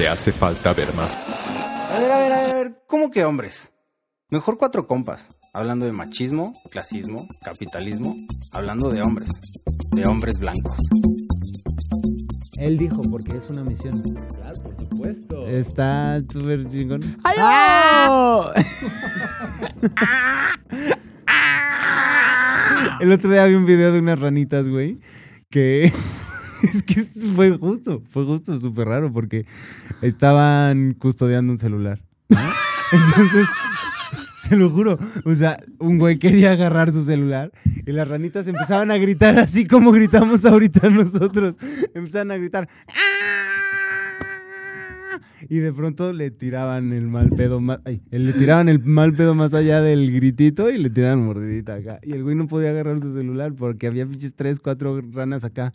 Te hace falta ver más. A ver, a ver, a ver, ¿cómo que hombres? Mejor cuatro compas. Hablando de machismo, clasismo, capitalismo. Hablando de hombres. De hombres blancos. Él dijo, porque es una misión. Claro, por supuesto. Está súper chingón. ¡Ah! El otro día vi un video de unas ranitas, güey, que es que fue justo, fue justo, súper raro, porque estaban custodiando un celular. Entonces, te lo juro, o sea, un güey quería agarrar su celular y las ranitas empezaban a gritar así como gritamos ahorita nosotros. Empezaban a gritar. "¡Ah!". Y de pronto le tiraban el mal pedo más. ay, le tiraban el mal pedo más allá del gritito y le tiraban mordidita acá. Y el güey no podía agarrar su celular porque había pinches tres, cuatro ranas acá.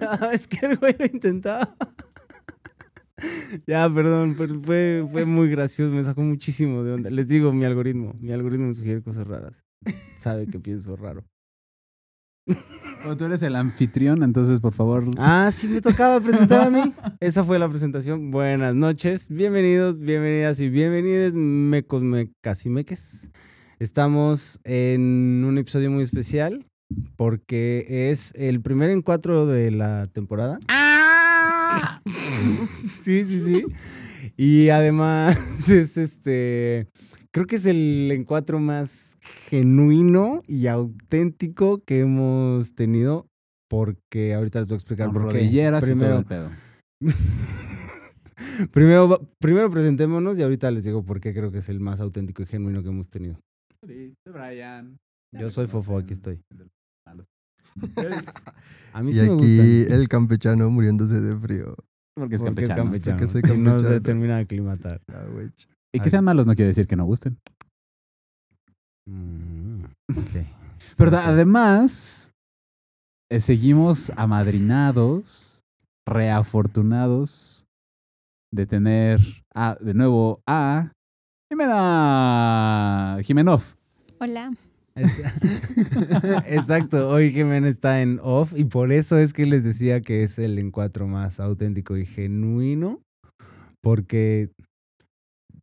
Cada vez que el güey lo intentaba. Ya, perdón, pero fue, fue muy gracioso, me sacó muchísimo de onda. Les digo, mi algoritmo, mi algoritmo me sugiere cosas raras. Sabe que pienso raro. Pero tú eres el anfitrión, entonces por favor. Ah, sí, me tocaba presentar a mí. Esa fue la presentación. Buenas noches, bienvenidos, bienvenidas y bienvenidos, mecos, mecas y meques. Estamos en un episodio muy especial porque es el primer encuentro de la temporada. Sí, sí, sí. Y además es este. Creo que es el encuentro más genuino y auténtico que hemos tenido. Porque ahorita les voy a explicar Con por qué. rodilleras y todo Primero, el pedo. primero, primero presentémonos y ahorita les digo por qué creo que es el más auténtico y genuino que hemos tenido. Brian. Yo soy Fofo, aquí estoy. A mí Y sí me aquí gustan. el campechano muriéndose de frío. Porque es porque es campechano. Porque no se termina de aclimatar. Ah. Y que sean malos no quiere decir que no gusten. Mm, ok. Pero además, eh, seguimos amadrinados, reafortunados de tener a, de nuevo a Jimena Jimenov. Hola. Exacto, hoy Jiménez está en off y por eso es que les decía que es el encuentro más auténtico y genuino, porque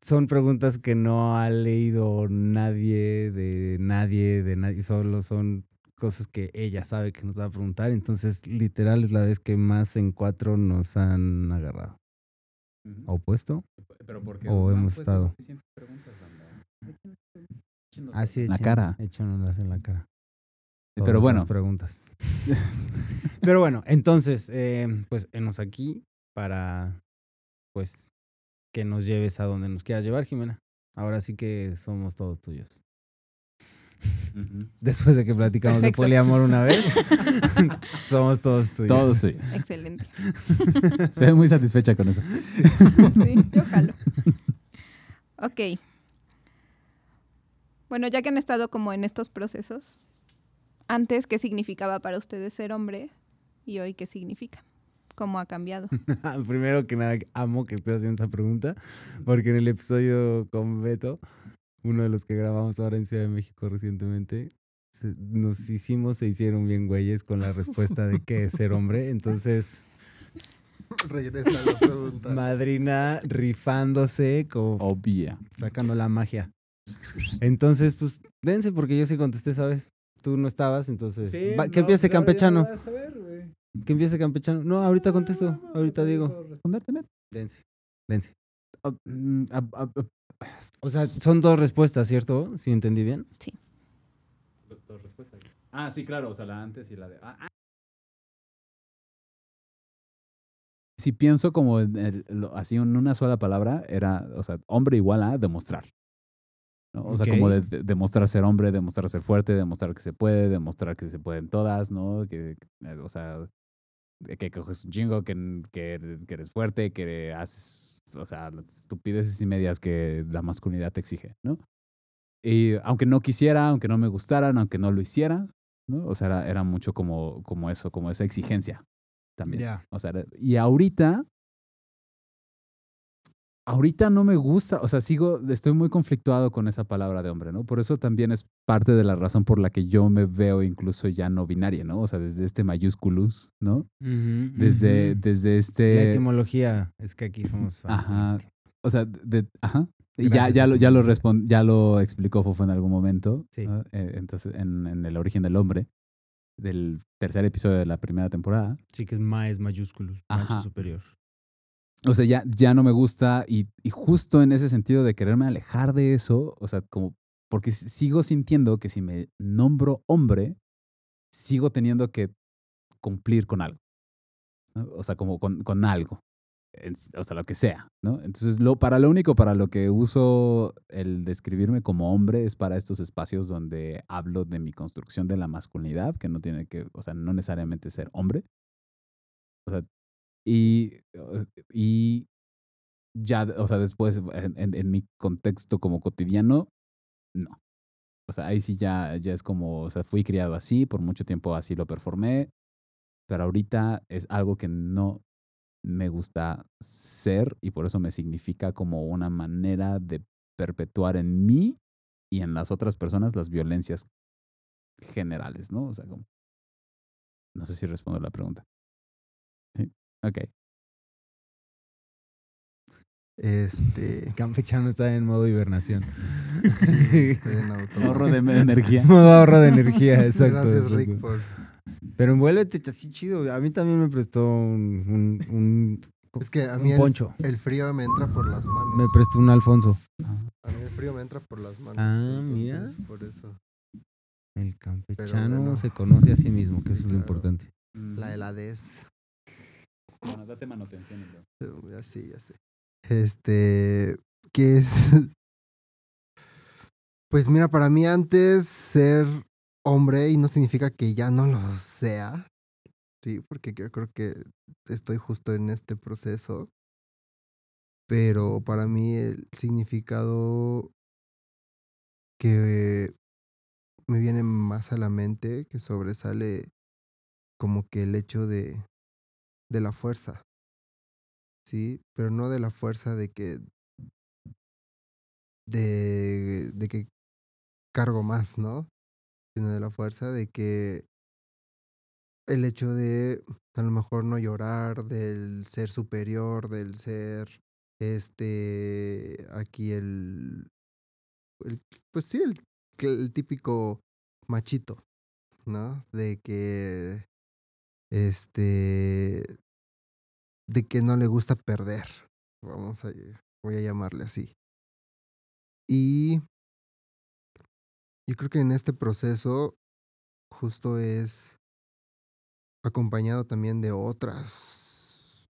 son preguntas que no ha leído nadie de nadie, de nadie, solo son cosas que ella sabe que nos va a preguntar, entonces literal es la vez que más en cuatro nos han agarrado. ¿Opuesto? Pero porque O hemos estado. Ah, sí, La échenos- cara. échenoslas en la cara. Pero Todas bueno. las preguntas. Pero bueno, entonces, eh, pues enos aquí para, pues, que nos lleves a donde nos quieras llevar, Jimena. Ahora sí que somos todos tuyos. Después de que platicamos de poliamor una vez, somos todos tuyos. Todos suyos. Excelente. Se ve muy satisfecha con eso. Sí, yo jalo. Ok. Bueno, ya que han estado como en estos procesos, antes, ¿qué significaba para ustedes ser hombre? Y hoy, ¿qué significa? ¿Cómo ha cambiado? Primero que nada, amo que estés haciendo esa pregunta, porque en el episodio con Beto, uno de los que grabamos ahora en Ciudad de México recientemente, se- nos hicimos, se hicieron bien güeyes con la respuesta de qué es ser hombre. Entonces, Regresa a la pregunta. madrina rifándose, como Obvia. sacando la magia. Entonces, pues, dense, porque yo sí contesté, ¿sabes? Tú no estabas, entonces. va- que empiece campechano. Que empiece campechano. No, ahorita contesto, ahorita digo. Dense, dense. Oh, mm, ah, ah, ah, O sea, son dos respuestas, ¿cierto? Si entendí bien. Ah, sí, claro, o sea, la antes y la de. ah, ah. Si pienso como en el- lo- así en una sola palabra, era, o sea, hombre igual a demostrar. ¿No? O sea, como de, de- demostrar ser hombre, demostrar ser fuerte, demostrar que se puede, demostrar que se pueden todas, ¿no? Que, eh, o sea, que coges un chingo, que, que, que eres fuerte, que haces, o sea, las estupideces y medias que la masculinidad te exige, ¿no? Y aunque no quisiera, aunque no me gustaran, aunque no lo hiciera, ¿no? O sea, era, era mucho como, como eso, como esa exigencia también. Ya. O sea, era- y ahorita, ahorita no me gusta, o sea, sigo, estoy muy conflictuado con esa palabra de hombre, ¿no? Por eso también es parte de la razón por la que yo me veo incluso ya no binaria, ¿no? O sea, desde este mayúsculus, ¿no? Ujú, Desde, desde La este... etimología es que aquí somos. Ajá. O sea, de, ajá. Y ya, Gracias, ya, lo, ya, lo etimología. respon- ya lo explicó Fofo en algún momento. Sí. ¿no? Eh, entonces, en, en El origen del hombre, del tercer episodio de la primera temporada. Sí, que es ma es mayúsculo, macho Ajá. superior. O sea, ya, ya no me gusta y, justo en ese sentido de quererme alejar de eso, o sea, como, porque sigo sintiendo que si me nombro hombre, sigo teniendo que cumplir con algo. O sea, como con, con algo. O sea, lo que sea, ¿no? Entonces, lo, para lo único para lo que uso el describirme como hombre es para estos espacios donde hablo de mi construcción de la masculinidad, que no tiene que, o sea, no necesariamente ser hombre. O sea, y, y ya, o sea, después en, en- en mi contexto como cotidiano, no. O sea, ahí sí ya, ya es como, o sea, fui criado así, por mucho tiempo así lo performé, pero ahorita es algo que no me gusta ser y por eso me significa como una manera de perpetuar en mí y en las otras personas las violencias generales, ¿no? O sea, como... No sé si respondo la pregunta. Ok. Este. Campechano está en modo hibernación. sí, estoy en. Ahorro de energía. modo ahorro de energía, exacto. Gracias, exacto. Rick, por. Pero envuélvete así chido. A mí también me prestó un, un, un, Es que a mí el, poncho. el frío me entra por las manos. Me prestó un Alfonso. A mí el frío me entra por las manos. Ah, mira. Por eso. El campechano bueno. se conoce a sí mismo, que Sí, eso es lo importante. La heladez. Bueno, date manutención. entonces. Ya sí, ya sé. Este. ¿Qué es? Pues mira, para mí antes ser hombre y no significa que ya no lo sea. Sí, porque yo creo que estoy justo en este proceso. Pero para mí el significado que me viene más a la mente, que sobresale como que el hecho de, de la fuerza. Sí, pero no de la fuerza de que de, de que cargo más, ¿no? Sino de la fuerza de que el hecho de a lo mejor no llorar, del ser superior, del ser este aquí el, el pues sí, el, el típico machito, ¿no? De que este de que no le gusta perder. Vamos a voy a llamarle así. Y yo creo que en este proceso justo es acompañado también de otras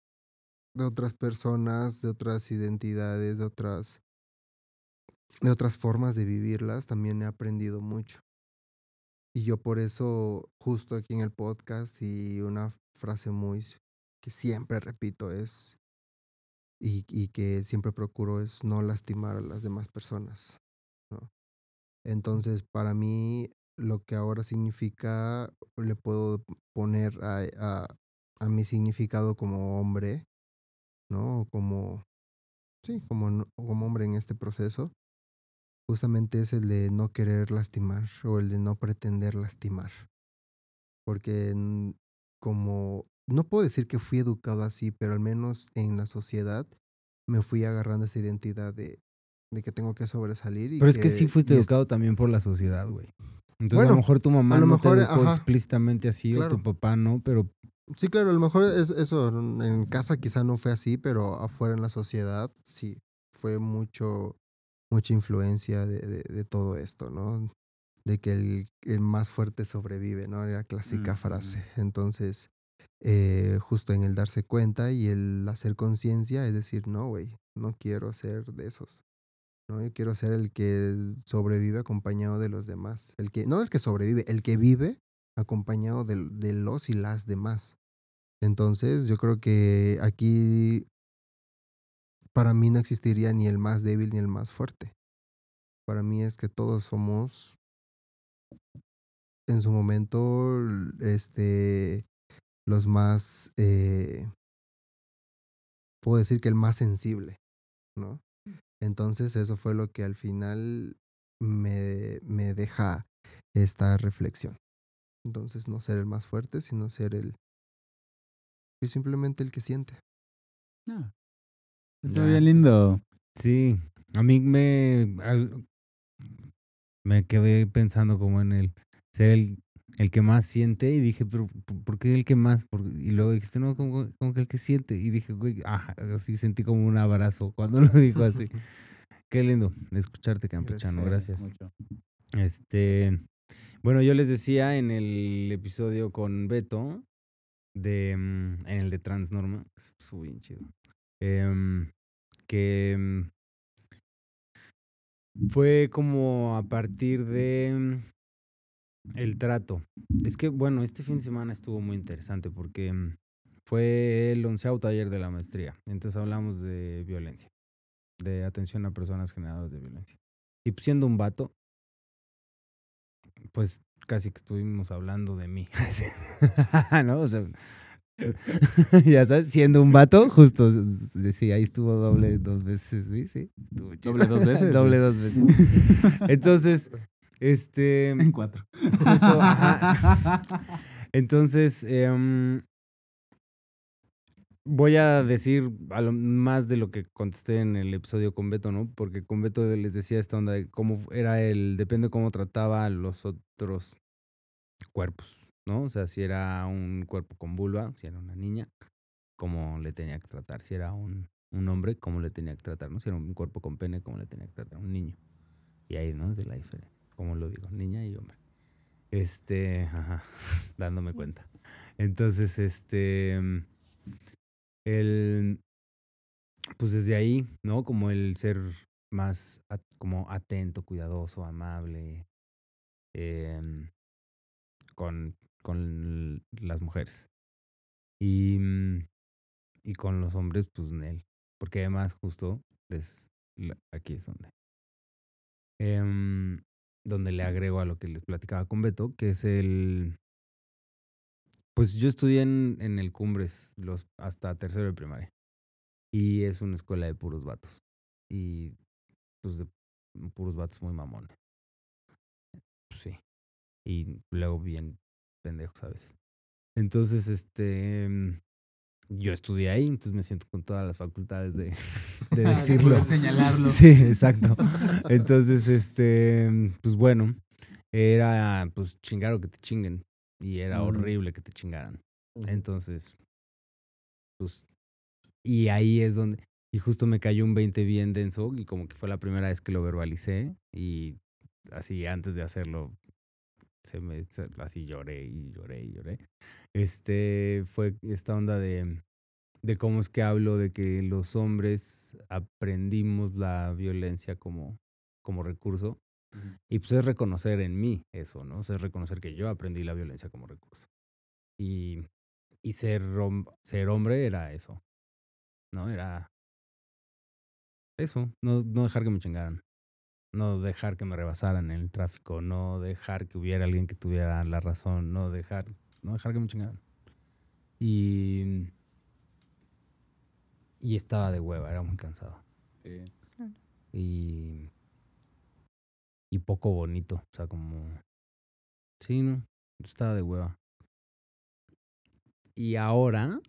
de otras personas, de otras identidades, de otras de otras formas de vivirlas, también he aprendido mucho. Y yo por eso justo aquí en el podcast y una frase muy que siempre repito es y, y que siempre procuro es no lastimar a las demás personas. ¿no? Entonces, para mí, lo que ahora significa, le puedo poner a, a, a mi significado como hombre, ¿no? Como, sí, como, como hombre en este proceso, justamente es el de no querer lastimar o el de no pretender lastimar. Porque como, no puedo decir que fui educado así, pero al menos en la sociedad me fui agarrando esa identidad de, de que tengo que sobresalir. Y Pero es que sí fuiste y es- educado también por la sociedad, güey. Entonces a Bueno, lo mejor tu mamá a lo no mejor, te educó ajá. explícitamente así Claro. o tu papá no, pero Sí, claro, a lo mejor es eso, en casa quizá no fue así, pero afuera en la sociedad sí, fue mucho, mucha influencia de, de, de todo esto, ¿no? De que el, el más fuerte sobrevive, ¿no? La clásica frase. Entonces, eh, justo en el darse cuenta y el hacer conciencia, es decir, no, güey, no quiero ser de esos. ¿no? Yo quiero ser el que sobrevive acompañado de los demás. El que, no el que sobrevive, el que vive acompañado de, de los y las demás. Entonces, yo creo que aquí para mí no existiría ni el más débil ni el más fuerte. Para mí es que todos somos en su momento este los más eh, puedo decir que el más sensible, ¿no? Entonces eso fue lo que al final me, me deja esta reflexión. Entonces no ser el más fuerte, sino ser el simplemente el que siente. Ah, está bien lindo. Sí, a mí me, al- me quedé pensando como en el ser el, el que más siente y dije, pero ¿por- ¿por qué el que más? Por- y luego dijiste, no, como, como que el que siente. Y dije, güey, ah, así sentí como un abrazo cuando lo dijo así. Qué lindo escucharte, campechano, Gracias. Este, bueno, yo les decía en el episodio con Beto, de, mm, en el de Transnorma, es estuvo bien chido, em, que mm, fue como a partir de el trato. Es que, bueno, este fin de semana estuvo muy interesante porque mm, fue el onceavo taller de la maestría. Entonces hablamos de violencia, de atención a personas generadoras de violencia. Y pues, siendo un vato, pues casi que estuvimos hablando de mí. ¿No? O sea, ya sabes, siendo un vato, justo, sí, ahí estuvo doble dos veces, sí, sí. ¿Doble dos veces? doble dos veces. Entonces, este, En cuatro. justo, ajá. Entonces, em, voy a decir a lo más de lo que contesté en el episodio con Beto, ¿no? Porque con Beto les decía esta onda de cómo era el, depende cómo trataba a los otros cuerpos, ¿no? O sea, si era un cuerpo con vulva, si era una niña, cómo le tenía que tratar. Si era un, un hombre, cómo le tenía que tratar, ¿no? Si era un cuerpo con pene, cómo le tenía que tratar un niño. Y ahí, ¿no? Es de la diferencia. Como lo digo, niña y hombre. Este, ajá, dándome cuenta. Entonces, este, mm, el, pues desde ahí, ¿no? Como el ser más at- como atento, cuidadoso, amable, em, con, con las mujeres. Y, mm, y con los hombres, pues Nel. Porque además, justo, aquí es donde. em, donde le agrego a lo que les platicaba con Beto, que es el. Pues yo estudié en, en el Cumbres los, hasta tercero de primaria. Y es una escuela de puros vatos. Y pues de puros vatos muy mamones. Sí. Y luego bien pendejos, ¿sabes? Entonces, este. mm, Yo estudié ahí, entonces me siento con todas las facultades de, de De decirlo. poder señalarlo. Sí, exacto. Entonces, este, pues bueno, era pues chingar o que te chinguen. Y era Mm. horrible que te chingaran. Entonces, pues, y ahí es donde, y justo me cayó un 20 bien denso y como que fue la primera vez que lo verbalicé y así antes de hacerlo, se me, se- así lloré y lloré y lloré. Este, fue esta onda de, de cómo es que hablo de que los hombres aprendimos la violencia como, como recurso. Y pues es reconocer en mí eso, ¿no? O sea, es reconocer que yo aprendí la violencia como recurso. Y, y ser, ser hombre era eso, ¿no? Era eso, no, no dejar que me chingaran. No dejar que me rebasaran en el tráfico, no dejar que hubiera alguien que tuviera la razón, no dejar, no dejar que me chingaran. Y, y estaba de hueva, era muy cansado. Sí. Y, y poco bonito, o sea, como... Sí, no, estaba de hueva. Y ahora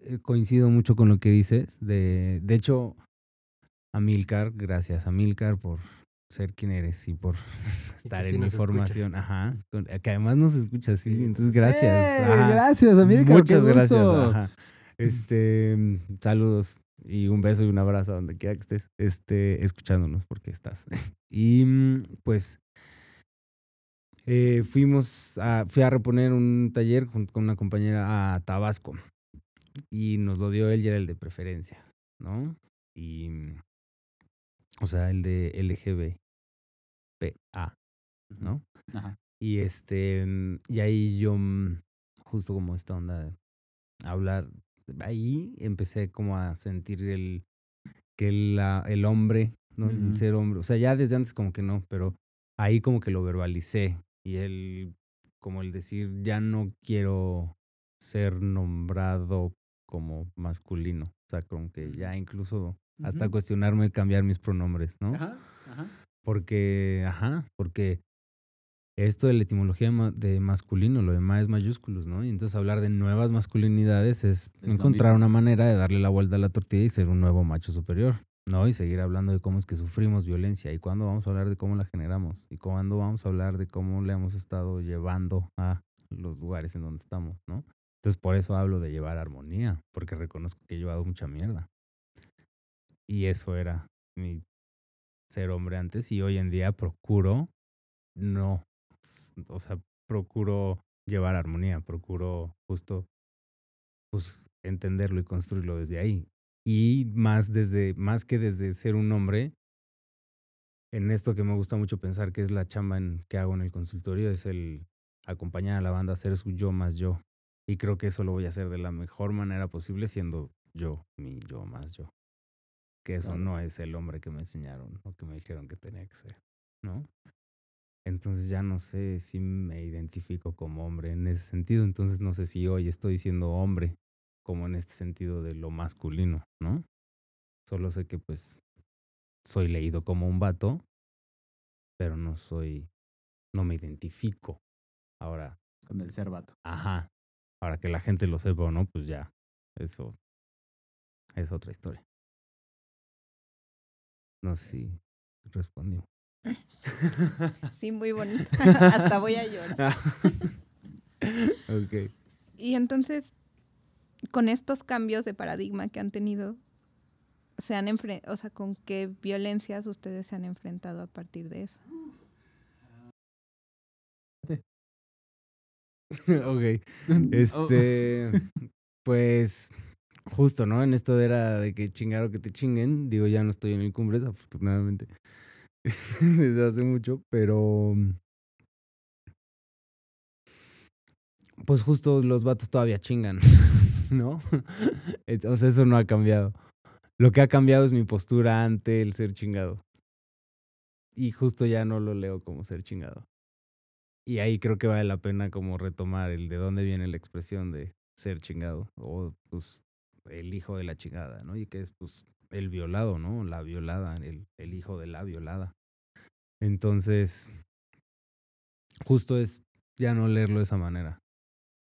eh, coincido mucho con lo que dices. De, de hecho, Amilcar, gracias Amilcar por ser quien eres y por estar sí en mi escucha. formación. Ajá. con- que además nos escucha, sí. Entonces, gracias. ¡Eh! Gracias, América. Muchas gracias. ajá. Este, saludos y un beso y un abrazo a donde quiera que estés, este, escuchándonos porque estás. Y pues eh, fuimos a, fui a reponer un taller junto con una compañera a Tabasco y nos lo dio él y era el de preferencias, ¿no? Y, o sea, el de LGBPA, ¿no? Ajá. Y este, mm, y ahí yo, mm, justo como esta onda de hablar. Ahí empecé como a sentir el que la, el hombre, ¿no? El ser hombre. O sea, ya desde antes como que no, pero ahí como que lo verbalicé. Y el, como el decir, ya no quiero ser nombrado como masculino. O sea, como que ya incluso hasta cuestionarme el cambiar mis pronombres, ¿no? Ajá, ajá. Porque, ajá, porque esto de la etimología de ma- de masculino, lo demás es mayúsculos, ¿no? Y entonces hablar de nuevas masculinidades es, Es encontrar una manera de darle la vuelta a la tortilla y ser un nuevo macho superior, ¿no? Y seguir hablando de cómo es que sufrimos violencia y cuándo vamos a hablar de cómo la generamos y cuándo vamos a hablar de cómo le hemos estado llevando a los lugares en donde estamos, ¿no? Entonces por eso hablo de llevar armonía, porque reconozco que he llevado mucha mierda. Y eso era mi ser hombre antes y hoy en día procuro no, o sea, procuro llevar armonía, procuro justo pues entenderlo y construirlo desde ahí. Y más desde más que desde ser un hombre en esto que me gusta mucho pensar que es la chamba en, que hago en el consultorio es el acompañar a la banda a ser su yo más yo. Y creo que eso lo voy a hacer de la mejor manera posible siendo yo, mi yo más yo que eso no es el hombre que me enseñaron o que me dijeron que tenía que ser, ¿no? Entonces ya no sé si me identifico como hombre en ese sentido, entonces no sé si hoy estoy siendo hombre como en este sentido de lo masculino, ¿no? Solo sé que pues soy leído como un vato, pero no soy, no me identifico. Ahora, Con el ser vato. ajá, ahora que la gente lo sepa o no, pues ya, eso es otra historia. No sé si respondió. Sí, muy bonito. Hasta voy a llorar. ok. Y entonces, con estos cambios de paradigma que han tenido, se han o sea, ¿con qué violencias ustedes se han enfrentado a partir de eso? ok. Este, pues, justo, ¿no? En esto era de que chingar que te chinguen. Digo, ya no estoy en el Cumbres, afortunadamente. Desde hace mucho, pero. Pues justo los vatos todavía chingan, ¿no? Entonces eso no ha cambiado. Lo que ha cambiado es mi postura ante el ser chingado. Y justo ya no lo leo como ser chingado. Y ahí creo que vale la pena como retomar el de dónde viene la expresión de ser chingado o pues el hijo de la chingada, ¿no? Y que es pues el violado, ¿no? La violada, el, hijo de la violada. Entonces, justo es ya no leerlo de esa manera.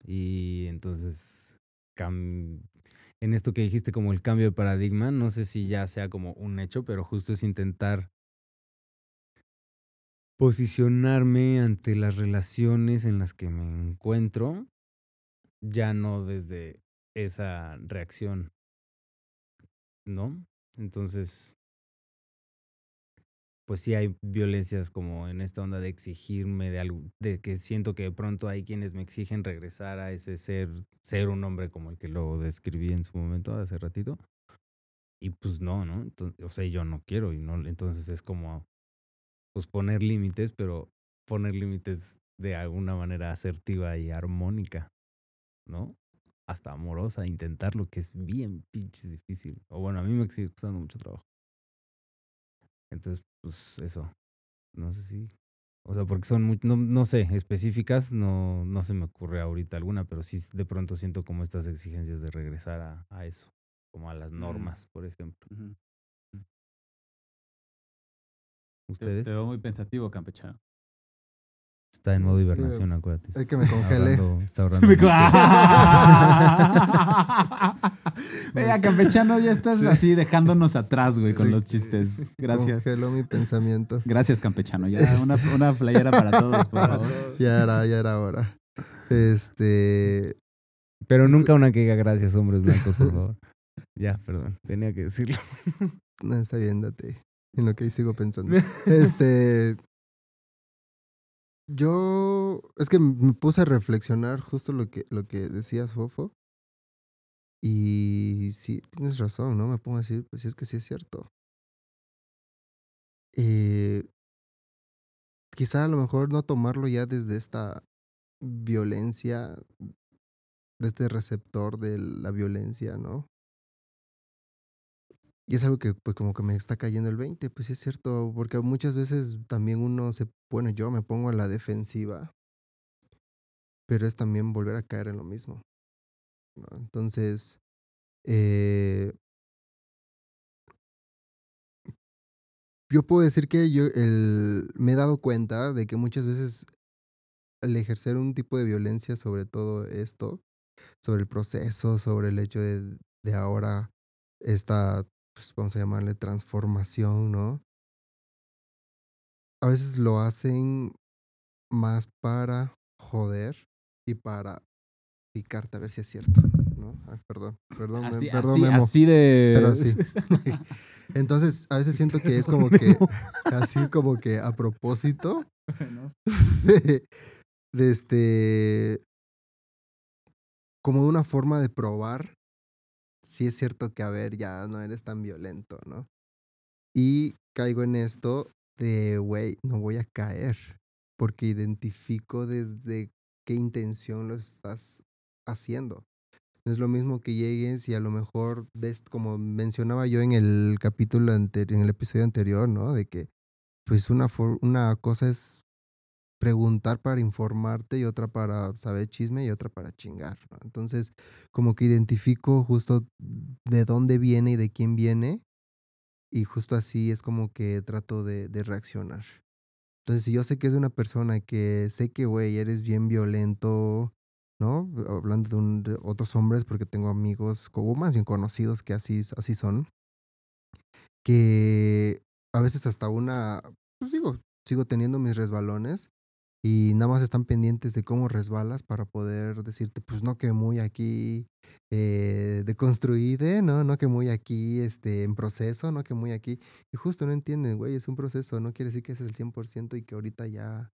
Y entonces, en esto que dijiste como el cambio de paradigma, no sé si ya sea como un hecho, pero justo es intentar posicionarme ante las relaciones en las que me encuentro, ya no desde esa reacción, ¿no? Entonces, pues sí hay violencias como en esta onda de exigirme de algo, de que siento que de pronto hay quienes me exigen regresar a ese ser, ser un hombre como el que lo describí en su momento hace ratito. Y pues no, ¿no? Entonces, o sea, yo no quiero y no, entonces es como pues poner límites, pero poner límites de alguna manera asertiva y armónica, ¿no? Hasta amorosa, intentarlo, que es bien pinches difícil. O bueno, a mí me sigue costando mucho trabajo. Entonces, pues eso. No sé si. O sea, porque son muy, no, no sé, específicas, no, no se me ocurre ahorita alguna, pero sí de pronto siento como estas exigencias de regresar a, a eso, como a las Mm. normas, por ejemplo. ¿Ustedes? te veo muy pensativo, campechano. Está en modo hibernación, acuérdate. Hay que me congele. Ahorrando- está ahorrando. Venga, campechano, ya estás así dejándonos atrás, güey, con Sí. los chistes. Gracias. Congeló mi pensamiento. Gracias, campechano. Ya una, una playera para todos, por favor. Ya era, ya era hora. Este. Pero nunca una que diga gracias, hombres blancos, por favor. Ya, perdón, tenía que decirlo. No, está bien, date. En lo que ahí sigo pensando. Este. Yo. Es que me puse a reflexionar justo lo que, lo que decías, Fofo. Y sí, tienes razón, ¿no? Me pongo a decir, pues es que sí es cierto. Eh, quizá a lo mejor no tomarlo ya desde esta violencia de este receptor de la violencia, ¿no? Y es algo que pues como que me está cayendo el 20, pues es cierto, porque muchas veces también uno se pone, yo me pongo a la defensiva, pero es también volver a caer en lo mismo. Entonces, eh, yo puedo decir que yo el, me he dado cuenta de que muchas veces al ejercer un tipo de violencia sobre todo esto, sobre el proceso, sobre el hecho de, de ahora esta, pues vamos a llamarle transformación, ¿no? A veces lo hacen más para joder y para picarte a ver si es cierto, ¿no? Ay, perdón, perdón, Así, perdón, así, Memo. así de. Pero sí. Entonces, a veces siento que es como que, así como que a propósito, Bueno, de, de este, como una forma de probar si es cierto que, a ver, ya no eres tan violento, ¿no? Y caigo en esto de, güey, no voy a caer, porque identifico desde qué intención lo estás haciendo. No es lo mismo que llegues y a lo mejor, como mencionaba yo en el capítulo anterior, en el episodio anterior, ¿no? De que, pues una, una cosa es preguntar para informarte y otra para saber chisme y otra para chingar, ¿no? Entonces, como que identifico justo de dónde viene y de quién viene y justo así es como que trato de, de reaccionar. Entonces, si yo sé que es una persona que sé que, güey, eres bien violento, ¿no? Hablando de, un- de otros hombres, porque tengo amigos, o más bien conocidos que así, así son, que a veces hasta una, pues digo, sigo teniendo mis resbalones y nada más están pendientes de cómo resbalas para poder decirte, pues no que muy aquí eh, deconstruide, ¿no? No que muy aquí este, en proceso, no que muy aquí. Y justo no entienden, güey, es un proceso, no quiere decir que ese es el 100% y que ahorita ya,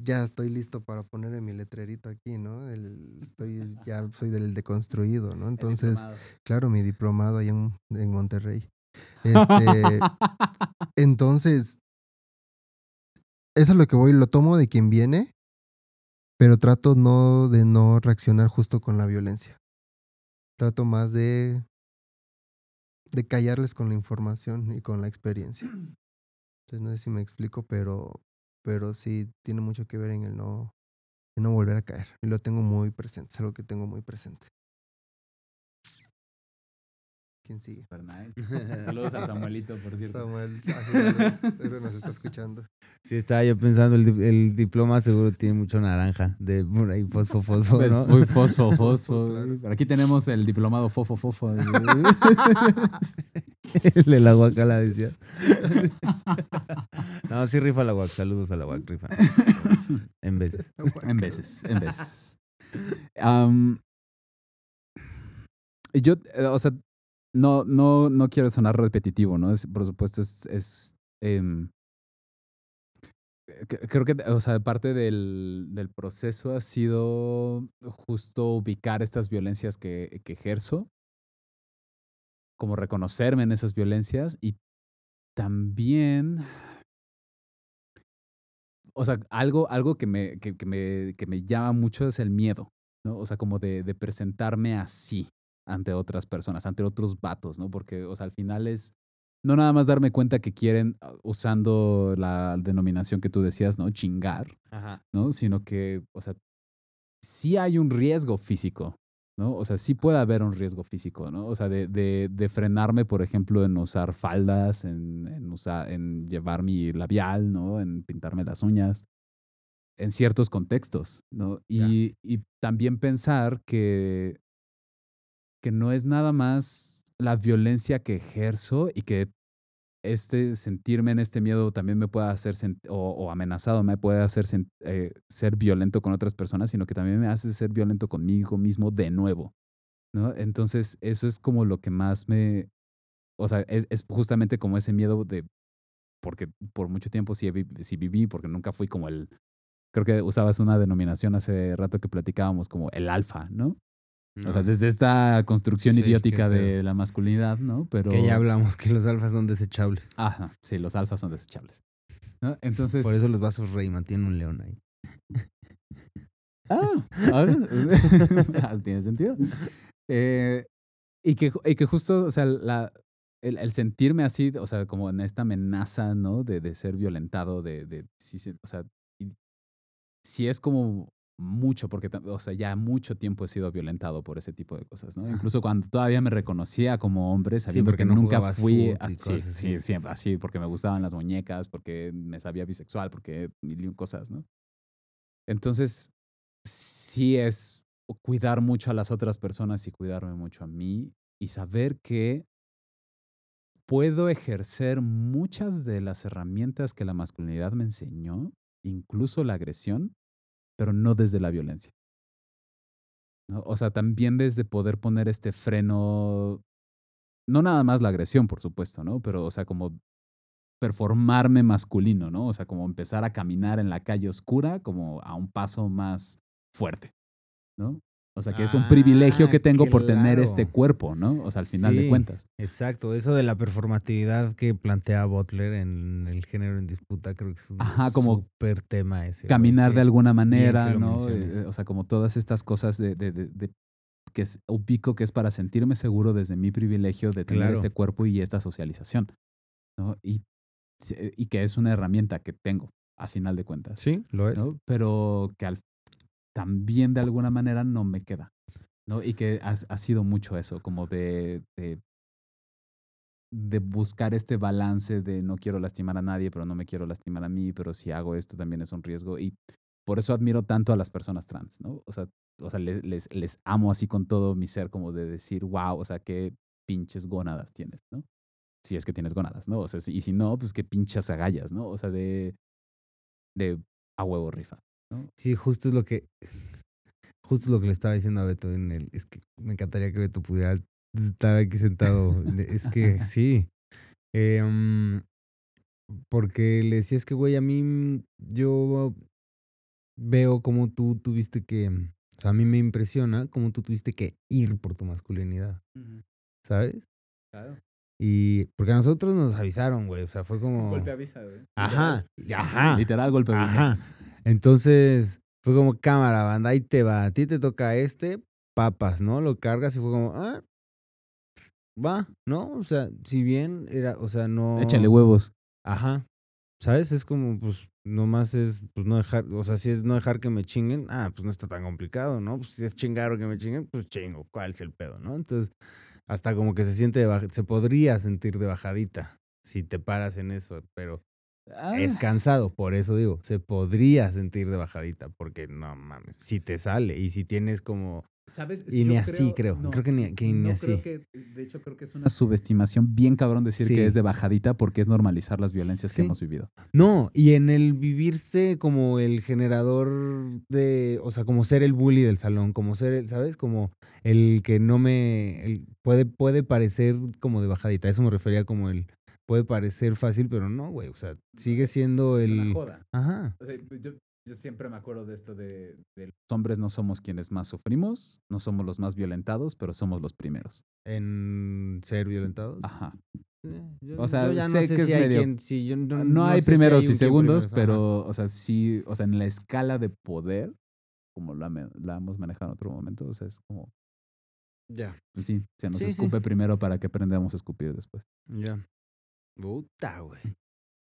ya estoy listo para poner en mi letrerito aquí, ¿no? El- estoy, ya soy del deconstruido, ¿no? Entonces, claro, mi diplomado ahí en, en Monterrey. Este, entonces, eso es lo que voy, lo tomo de quien viene, pero trato no de no reaccionar justo con la violencia. Trato más de de callarles con la información y con la experiencia. Entonces no sé si me explico, pero pero sí tiene mucho que ver en el no en no volver a caer. Y lo tengo muy presente, es algo que tengo muy presente. ¿Quién sigue? Super nice. Saludos a Samuelito, por cierto. Samuel, seguro nos está escuchando. Sí, estaba yo pensando, el, el diploma seguro tiene mucho naranja, de por ahí fosfo, fosfo, ¿no? Muy fosfo, fosfo. Claro. Por aquí tenemos el diplomado fofo, fofo. el de la guacala decía. no, sí rifa la guac, saludos a la guac, rifa. En veces. en veces, en veces. Y yo, eh, o sea, no, no, no quiero sonar repetitivo, ¿no? Es, por supuesto, es, es em, cre- creo que, o sea, parte del, del proceso ha sido justo ubicar estas violencias que, que ejerzo, como reconocerme en esas violencias y también, o sea, algo, algo que, me, que me, que me llama mucho es el miedo, ¿no? O sea, como de, de presentarme así ante otras personas, ante otros vatos, ¿no? Porque, o sea, al final es no nada más darme cuenta que quieren, ah, usando la denominación que tú decías, ¿no? Chingar, Ajá. ¿no? Sino que, o sea, sí hay un riesgo físico, ¿no? O sea, sí puede haber un riesgo físico, ¿no? O sea, de, de, de frenarme, por ejemplo, en usar faldas, en, en, usar, en llevar mi labial, ¿no? En pintarme las uñas, en ciertos contextos, ¿no? Y, y también pensar que, que no es nada más la violencia que ejerzo y que este sentirme en este miedo también me puede hacer o, o amenazado me puede hacer eh, ser violento con otras personas, sino que también me hace ser violento conmigo mismo de nuevo, ¿no? Entonces, eso es como lo que más me, o sea, es, justamente como ese miedo de, porque por mucho tiempo sí viví, porque nunca fui como el, creo que usabas una denominación hace rato que platicábamos como el alfa, ¿no? O sea, desde esta construcción Sí, idiótica de la masculinidad, ¿no? Pero... Que ya hablamos que los alfas son desechables. Ajá, sí, los alfas son desechables. ¿no? Entonces, Por eso los vasos rey mantienen un león ahí. Ah, ahora tiene sentido. Eh, y, que, y que justo, o sea, la, el, el sentirme así, o sea, como en esta amenaza, ¿no? De, de ser violentado, de, o sea, y- sí es como mucho, porque, o sea, ya mucho tiempo he sido violentado por ese tipo de cosas, ¿no? Incluso cuando todavía me reconocía como hombre, sabiendo porque que no nunca fui, ah, sí, sí, así. siempre así, porque me gustaban las muñecas, porque me sabía bisexual, porque mil cosas, ¿no? Entonces, sí es cuidar mucho a las otras personas y cuidarme mucho a mí y saber que puedo ejercer muchas de las herramientas que la masculinidad me enseñó, incluso la agresión, pero no desde la violencia. ¿no? O sea, también desde poder poner este freno, no nada más la agresión, por supuesto, ¿no? Pero, o sea, como performarme masculino, ¿no? O sea, como empezar a caminar en la calle oscura como a un paso más fuerte, ¿no? O sea, que es un privilegio que Ah, tengo por tener este cuerpo, ¿no? O sea, al final de cuentas. Exacto, eso de la performatividad que plantea Butler en el género en disputa, creo que es un Ajá, como súper tema ese. caminar que- de alguna manera, ¿no? menciones. Eh, o sea, como todas estas cosas de, de- de- de- que es, ubico que es para sentirme seguro desde mi privilegio de tener Claro. este cuerpo y esta socialización, ¿no? Y, y que es una herramienta que tengo, a final de cuentas, Sí, lo es. ¿no? Pero que al- también de alguna manera no me queda, ¿no? Y que ha, ha sido mucho eso, como de, de, buscar este balance de no quiero lastimar a nadie, pero no me quiero lastimar a mí, pero si hago esto también es un riesgo. Y por eso admiro tanto a las personas trans, ¿no? O sea, o sea le- les, les amo así con todo mi ser, como de decir, wow, o sea, qué pinches gónadas tienes, ¿no? Si es que tienes gónadas, ¿no? O sea, y si no, pues qué pinches agallas, ¿no? O sea, de, de a huevo rifa. Sí, justo es lo que justo es lo que le estaba diciendo a Beto en el es que me encantaría que Beto pudiera estar aquí sentado. Es que sí. Eh, mm, porque le decía, es que güey, a mí mm, yo veo como tú tuviste que, o sea, a mí me impresiona cómo tú tuviste que ir por tu masculinidad, ¿sabes? Claro. Y porque a nosotros nos avisaron, güey, o sea, fue como avisa, güey. Ajá, ajá. Literal golpe avisa. Ajá. Entonces, fue como cámara, banda, ahí te va. A ti te toca este, papas, ¿no? Lo cargas y fue como, ah, va, ¿no? O sea, si bien era, o sea, no. Échale huevos. Ajá. ¿Sabes? Es como, pues, nomás es, pues, no dejar, o sea, si es no dejar que me chinguen, ah, pues no está tan complicado, ¿no? Pues si es chingar o que me chinguen, pues chingo, ¿cuál es el pedo, no? Entonces, hasta como que se siente de se podría sentir de bajadita si te paras en eso, pero Ah, es cansado, por eso digo, se podría sentir de bajadita, porque no mames, si te sale y si tienes como... ¿Sabes? Y Yo ni así, creo. Creo que ni- que ni no así. creo que- de hecho, creo que es una subestimación bien cabrón decir Sí. que es de bajadita porque es normalizar las violencias que hemos vivido. No, y en el vivirse como el generador de, o sea, como ser el bully del salón, como ser, el, ¿sabes? Como el que no me, el- puede, puede parecer como de bajadita, eso me refería como el, puede parecer fácil, pero no, güey, o sea, sigue siendo Es una el... joda. Ajá. O sea, yo, yo siempre me acuerdo de esto de, de los hombres no somos quienes más sufrimos, no somos los más violentados, pero somos los primeros. En ser violentados. Ajá. Eh, yo- O sea, yo ya no sé sé que si es hay medio- quien- si yo no, No, no hay sé si primeros hay y segundos, primeros, ajá. pero, o sea, sí, o sea, en la escala de poder, como la, la hemos manejado en otro momento, o sea, es como, Ya, pues sí, se nos Sí, sí. escupe primero para que aprendamos a escupir después. ya. Puta, güey.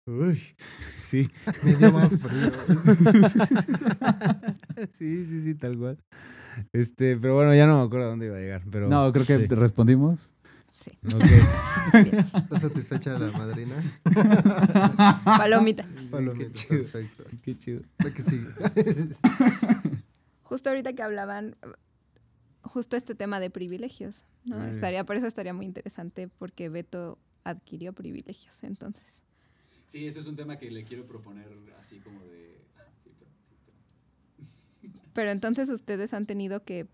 Uy, sí. Me dio más frío. sí, sí, sí, tal cual. Este, pero bueno, ya no me acuerdo a dónde iba a llegar, pero... no, creo que sí. respondimos. Sí. Ok. ¿Está satisfecha la madrina? Palomita. Sí, Palomita, chido. perfecto. Qué chido. La que sigue. Justo ahorita que hablaban, justo este tema de privilegios, ¿no? Estaría, por eso estaría muy interesante porque Beto adquirió privilegios, entonces. Sí, ese es un tema que le quiero proponer así como de... Pero entonces ustedes han tenido que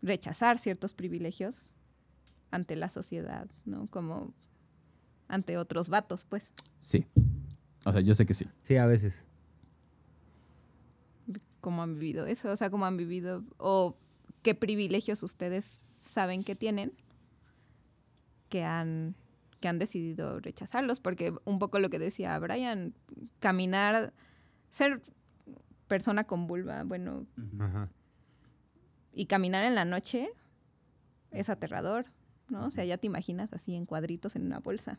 rechazar ciertos privilegios ante la sociedad, ¿no? Como ante otros vatos, pues. Sí. O sea, yo sé que sí. Sí, a veces. ¿Cómo han vivido eso? O sea, ¿cómo han vivido o qué privilegios ustedes saben que tienen que han que han decidido rechazarlos? Porque un poco lo que decía Brian, caminar, ser persona con vulva, bueno, Ajá. y caminar en la noche es aterrador, ¿no? O sea, ya te imaginas así en cuadritos en una bolsa.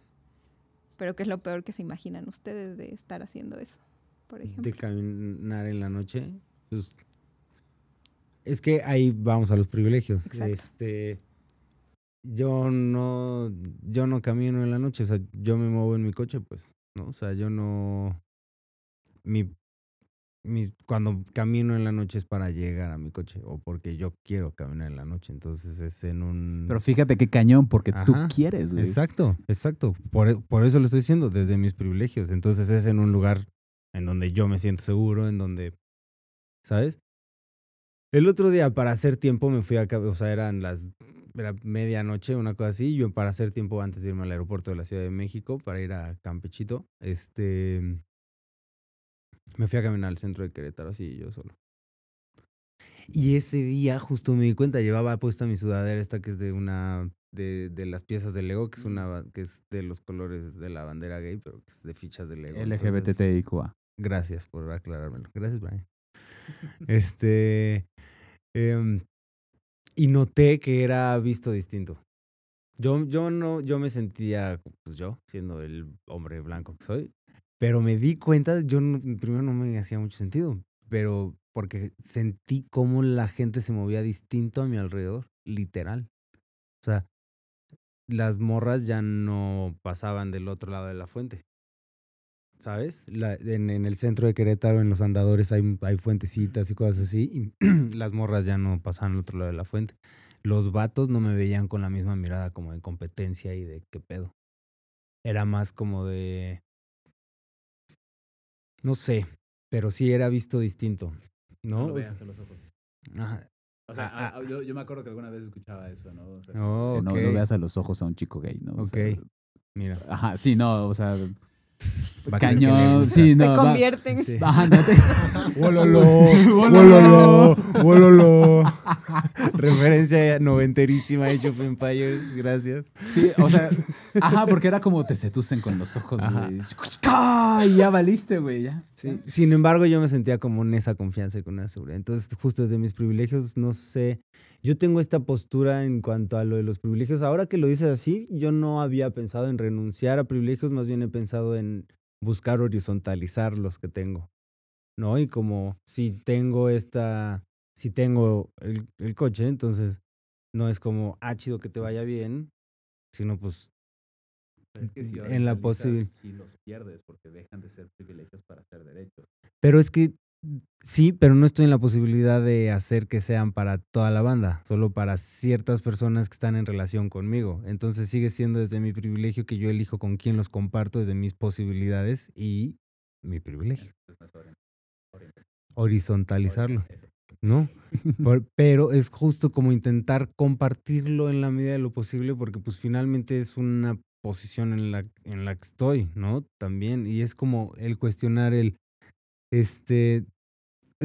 Pero ¿qué es lo peor que se imaginan ustedes de estar haciendo eso, por ejemplo? De caminar en la noche. pues, es que ahí vamos a los privilegios. Exacto. Este, yo no, yo no camino en la noche, o sea, yo me muevo en mi coche, pues, ¿no? O sea, yo no, mi, mi, cuando camino en la noche es para llegar a mi coche o porque yo quiero caminar en la noche, entonces es en un... Pero fíjate qué cañón, porque tú quieres, güey. Exacto, exacto. Por, e- por eso lo estoy diciendo, desde mis privilegios. Entonces es en un lugar en donde yo me siento seguro, en donde, ¿sabes? El otro día, para hacer tiempo, me fui a, o sea, eran las, era medianoche, una cosa así, yo para hacer tiempo antes de irme al aeropuerto de la Ciudad de México, para ir a Campechito, este, me fui a caminar al centro de Querétaro, así yo solo. Y ese día justo me di cuenta, llevaba puesta mi sudadera esta que es de una de, de las piezas de Lego, que es una ba- que es de los colores de la bandera gay, pero que es de fichas de Lego. LGBTIQA. Gracias por aclarármelo. Gracias, Brian. este em, y noté que era visto distinto. Yo, yo no, yo me sentía, pues yo, siendo el hombre blanco que soy, pero me di cuenta, yo no- primero no me hacía mucho sentido, pero porque sentí cómo la gente se movía distinto a mi alrededor, literal. O sea, las morras ya no pasaban del otro lado de la fuente. ¿Sabes? La- en, en el centro de Querétaro, en los andadores, hay, hay fuentecitas y cosas así. Y las morras ya no pasaban al otro lado de la fuente. Los vatos no me veían con la misma mirada como de competencia y de qué pedo. Era más como de. No sé, pero sí era visto distinto. ¿No? lo veas a los ojos. ajá. O sea, Ah, ah, yo, yo me acuerdo que alguna vez escuchaba eso, ¿no? O sea, Oh, no, no veas a los ojos a un chico gay, ¿no? O sea. Mira. ajá, sí, no, o sea, Cañón, sí, Se no. va- convierten. Te- Wololo, wololo, wololo. Referencia noventerísima Age of Empires, gracias. Sí, o sea, ajá, porque era como te seducen con los ojos, güey. ¡Ah! Y ya valiste, güey, ya. Sí, Sin embargo, yo me sentía como en esa confianza y con esa seguridad. Entonces, justo desde mis privilegios, no sé, yo tengo esta postura en cuanto a lo de los privilegios. Ahora que lo dices así, yo no había pensado en renunciar a privilegios, más bien he pensado en buscar horizontalizar los que tengo. ¿No? Y como si tengo esta, si tengo el, el coche, entonces no es como, ah, chido que te vaya bien, sino pues Pero es que si En la Sí los pierdes porque dejan de ser privilegios para ser derechos. Pero es que sí, pero no estoy en la posibilidad de hacer que sean para toda la banda, solo para ciertas personas que están en relación conmigo. Entonces sigue siendo desde mi privilegio que yo elijo con quién los comparto, desde mis posibilidades y mi privilegio. Entonces, no es orient- orient- Horizontalizarlo. ¿no? Pero es justo como intentar compartirlo en la medida de lo posible, porque pues finalmente es una posición en la, en la que estoy, ¿no? También, y es como el cuestionar el, este,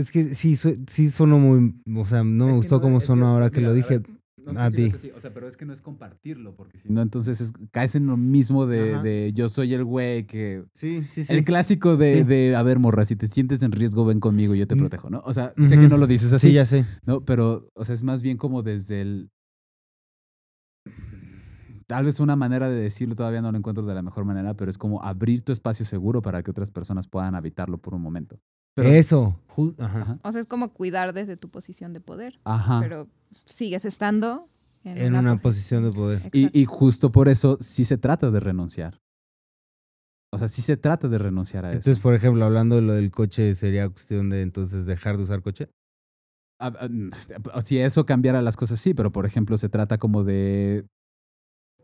es que sí, sí sonó muy, o sea, no me Es gustó no, cómo que, sonó ahora que mira, lo dije. No sé a si ti. es así, o sea, pero es que no es compartirlo, porque si no, entonces es- caes en lo mismo de, de yo soy el güey que... Sí, sí, El clásico de, Sí. de, a ver, morra, si te sientes en riesgo, ven conmigo, yo te Mm. protejo, ¿no? O sea, sé que no lo dices así, Sí, ya sé. ¿no? Pero, o sea, es más bien como desde el... Tal vez una manera de decirlo todavía no lo encuentro de la mejor manera, pero es como abrir tu espacio seguro para que otras personas puedan habitarlo por un momento. Pero, Eso, ajá. O sea, es como cuidar desde tu posición de poder, Ajá. pero sigues estando en, en una posición de poder. Y, y justo por eso sí se trata de renunciar. O sea, sí se trata de renunciar a eso. Entonces, por ejemplo, hablando de lo del coche, sería cuestión de entonces dejar de usar coche. Ah, ah, Si eso cambiara las cosas, sí, pero por ejemplo se trata como de...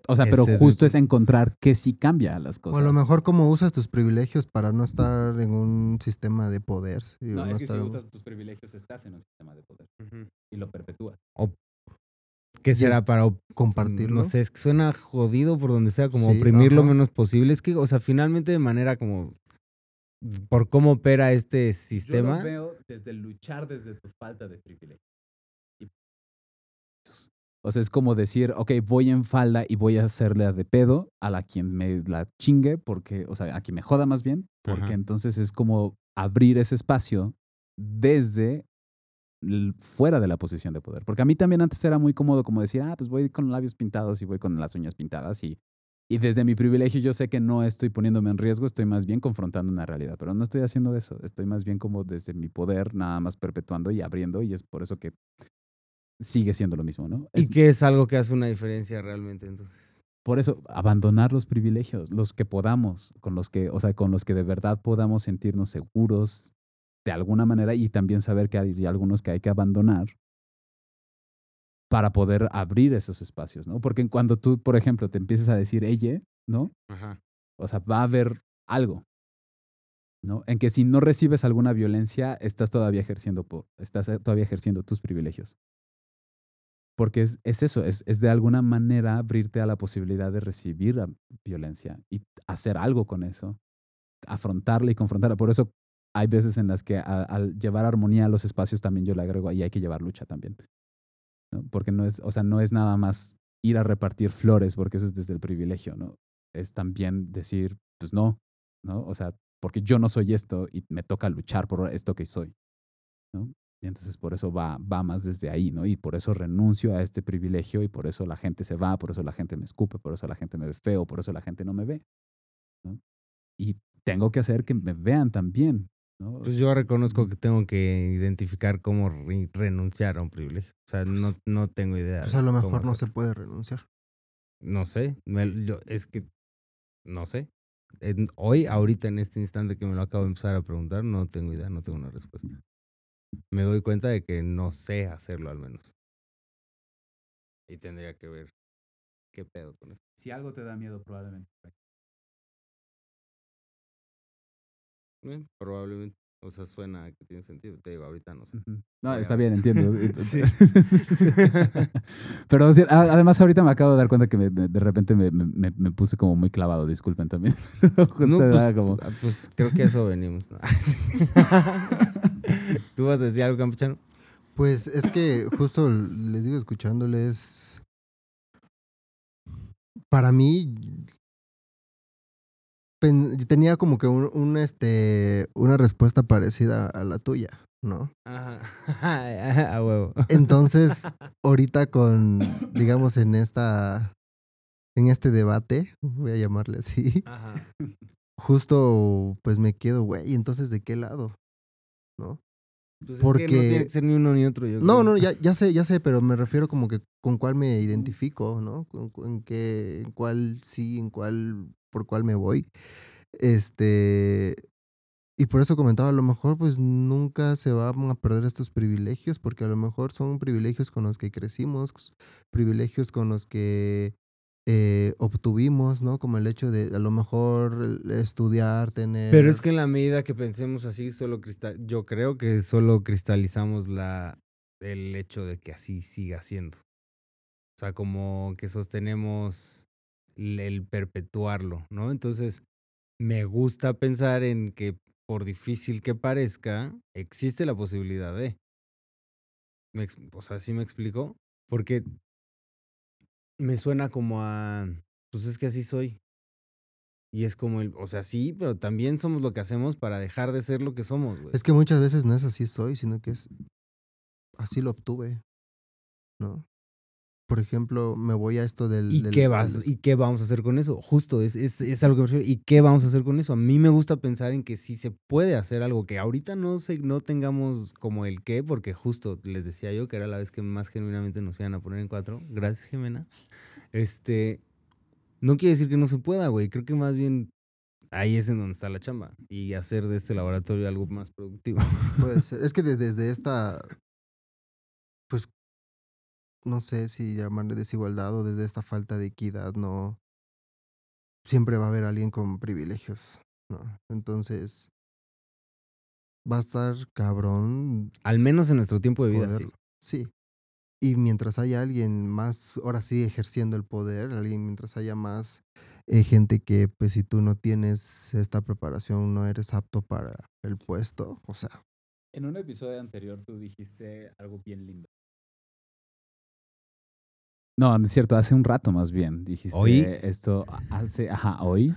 O sea, pero Ese es mi justo es encontrar que sí cambia las O cosas. a lo mejor cómo usas tus privilegios para no estar en un sistema de poder. O No, no es que si usas tus privilegios estás en un sistema de poder y lo perpetúas. ¿Qué será para compartirlo. No sé, es que suena jodido por donde sea, como Sí, oprimir lo menos posible. Es que, o sea, finalmente de manera como por cómo opera este Yo sistema. lo veo desde luchar desde tu falta de privilegio. O sea, es como decir, ok, voy en falda y voy a hacerle de pedo a la quien me la chingue, porque, o sea, a quien me joda más bien, porque Ajá. entonces es como abrir ese espacio desde fuera de la posición de poder. Porque a mí también antes era muy cómodo como decir, ah, pues voy con labios pintados y voy con las uñas pintadas y, y desde mi privilegio yo sé que no estoy poniéndome en riesgo, estoy más bien confrontando una realidad, pero no estoy haciendo eso, estoy más bien como desde mi poder nada más perpetuando y abriendo y es por eso que sigue siendo lo mismo, ¿no? Y que es algo que hace una diferencia realmente, entonces. por eso abandonar los privilegios, los que podamos, con los que, o sea, con los que de verdad podamos sentirnos seguros de alguna manera y también saber que hay algunos que hay que abandonar para poder abrir esos espacios, ¿no? Porque cuando tú, por ejemplo, te empiezas a decir ella, ¿no? Ajá. O sea, va a haber algo, ¿no? En que si no recibes alguna violencia, estás todavía ejerciendo, po- estás eh, todavía ejerciendo tus privilegios. Porque es, es eso, es, es de alguna manera abrirte a la posibilidad de recibir violencia y hacer algo con eso, afrontarla y confrontarla. Por eso hay veces en las que al llevar armonía a los espacios también yo le agrego ahí hay que llevar lucha también. ¿no? Porque no es, o sea, no es nada más ir a repartir flores, porque eso es desde el privilegio, ¿no? Es también decir, pues no, ¿no? O sea, porque yo no soy esto y me toca luchar por esto que soy. Y entonces por eso va, va más desde ahí, ¿no? Y por eso renuncio a este privilegio y por eso la gente se va, por eso la gente me escupe, por eso la gente me ve feo, por eso la gente no me ve, ¿no? Y tengo que hacer que me vean también, ¿no? Pues yo reconozco que tengo que identificar cómo re- renunciar a un privilegio. O sea, no, no tengo idea. Pues a lo mejor no se puede renunciar. No sé. me- yo, es que. No sé. En- hoy, ahorita, en este instante que me lo acabo de empezar a preguntar, no tengo idea, no tengo una respuesta. Me doy cuenta de que no sé hacerlo al menos. Y tendría que ver qué pedo con eso. Si algo te da miedo, probablemente. Eh, probablemente. O sea, suena que tiene sentido. Te digo, ahorita no sé. No, está bien, entiendo. Sí. Pero o sea, a- además ahorita me acabo de dar cuenta que me- de repente me, me- me- puse como muy clavado, disculpen también. No, pues, como- ah, pues creo que eso venimos. ¿no? ¿Tú vas a decir algo, campechano? Pues es que justo les digo, escuchándoles. Para mí. pen- tenía como que un, un, este, una respuesta parecida a la tuya, ¿no? Ajá. A huevo. Entonces, ahorita con, digamos, en esta. En este debate, voy a llamarle así, Ajá. justo pues me quedo, güey, entonces ¿de qué lado? ¿No? Pues Porque- es que no tiene que ser ni uno ni otro. Yo No, creo. no, ya, ya sé, ya sé, pero me refiero como que con cuál me identifico, ¿no? Con, en qué, en cuál sí, en cuál, por cuál me voy. Este, y por eso comentaba, a lo mejor pues nunca se van a perder estos privilegios, porque a lo mejor son privilegios con los que crecimos, privilegios con los que eh, obtuvimos, ¿no? Como el hecho de a lo mejor estudiar, tener... Pero es que en la medida que pensemos así, solo cristal, yo creo que solo cristalizamos la el hecho de que así siga siendo. O sea, como que sostenemos el, perpetuarlo, ¿no? Entonces, me gusta pensar en que por difícil que parezca, existe la posibilidad de. O sea, ¿sí me explico? Porque me suena como a, pues es que así soy. Y es como el, o sea, sí, pero también somos lo que hacemos para dejar de ser lo que somos, güey. Es que muchas veces no es así soy, sino que es así lo obtuve, ¿no? Por ejemplo, me voy a esto del... ¿Y del- qué, vas, ¿Y qué vamos a hacer con eso? Justo, es, es, es a lo que me refiero. ¿Y qué vamos a hacer con eso? A mí me gusta pensar en que sí se puede hacer algo que ahorita no, se, no tengamos como el qué, porque justo les decía yo que era la vez que más genuinamente nos iban a poner en cuatro. Gracias, Jimena. Este, no quiere decir que no se pueda, güey. Creo que más bien ahí es en donde está la chamba. Y hacer de este laboratorio algo más productivo. Puede ser. Es que de- desde esta, pues, no sé si llamarle desigualdad o desde esta falta de equidad, no, siempre va a haber alguien con privilegios, ¿no? Entonces, va a estar cabrón Al menos en nuestro tiempo de vida, sí. Sí. Y mientras haya alguien más, ahora sí, ejerciendo el poder, alguien, mientras haya más eh, gente que, pues, si tú no tienes esta preparación, no eres apto para el puesto, o sea, En un episodio anterior tú dijiste algo bien lindo. No, es cierto, hace un rato más bien dijiste ¿Hoy? esto, hace, ajá, hoy,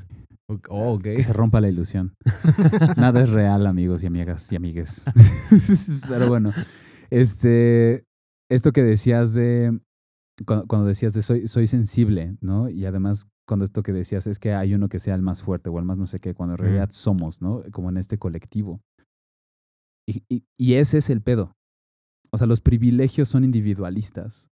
Oh, ok. Que se rompa la ilusión. Nada es real, amigos y amigas y amigues. Pero bueno, este, esto que decías de, cuando, cuando decías de soy, soy sensible, ¿no? Y además, cuando esto que decías es que hay uno que sea el más fuerte o el más no sé qué, cuando en realidad somos, ¿no? Como en este colectivo. Y, y, y ese es el pedo. O sea, los privilegios son individualistas.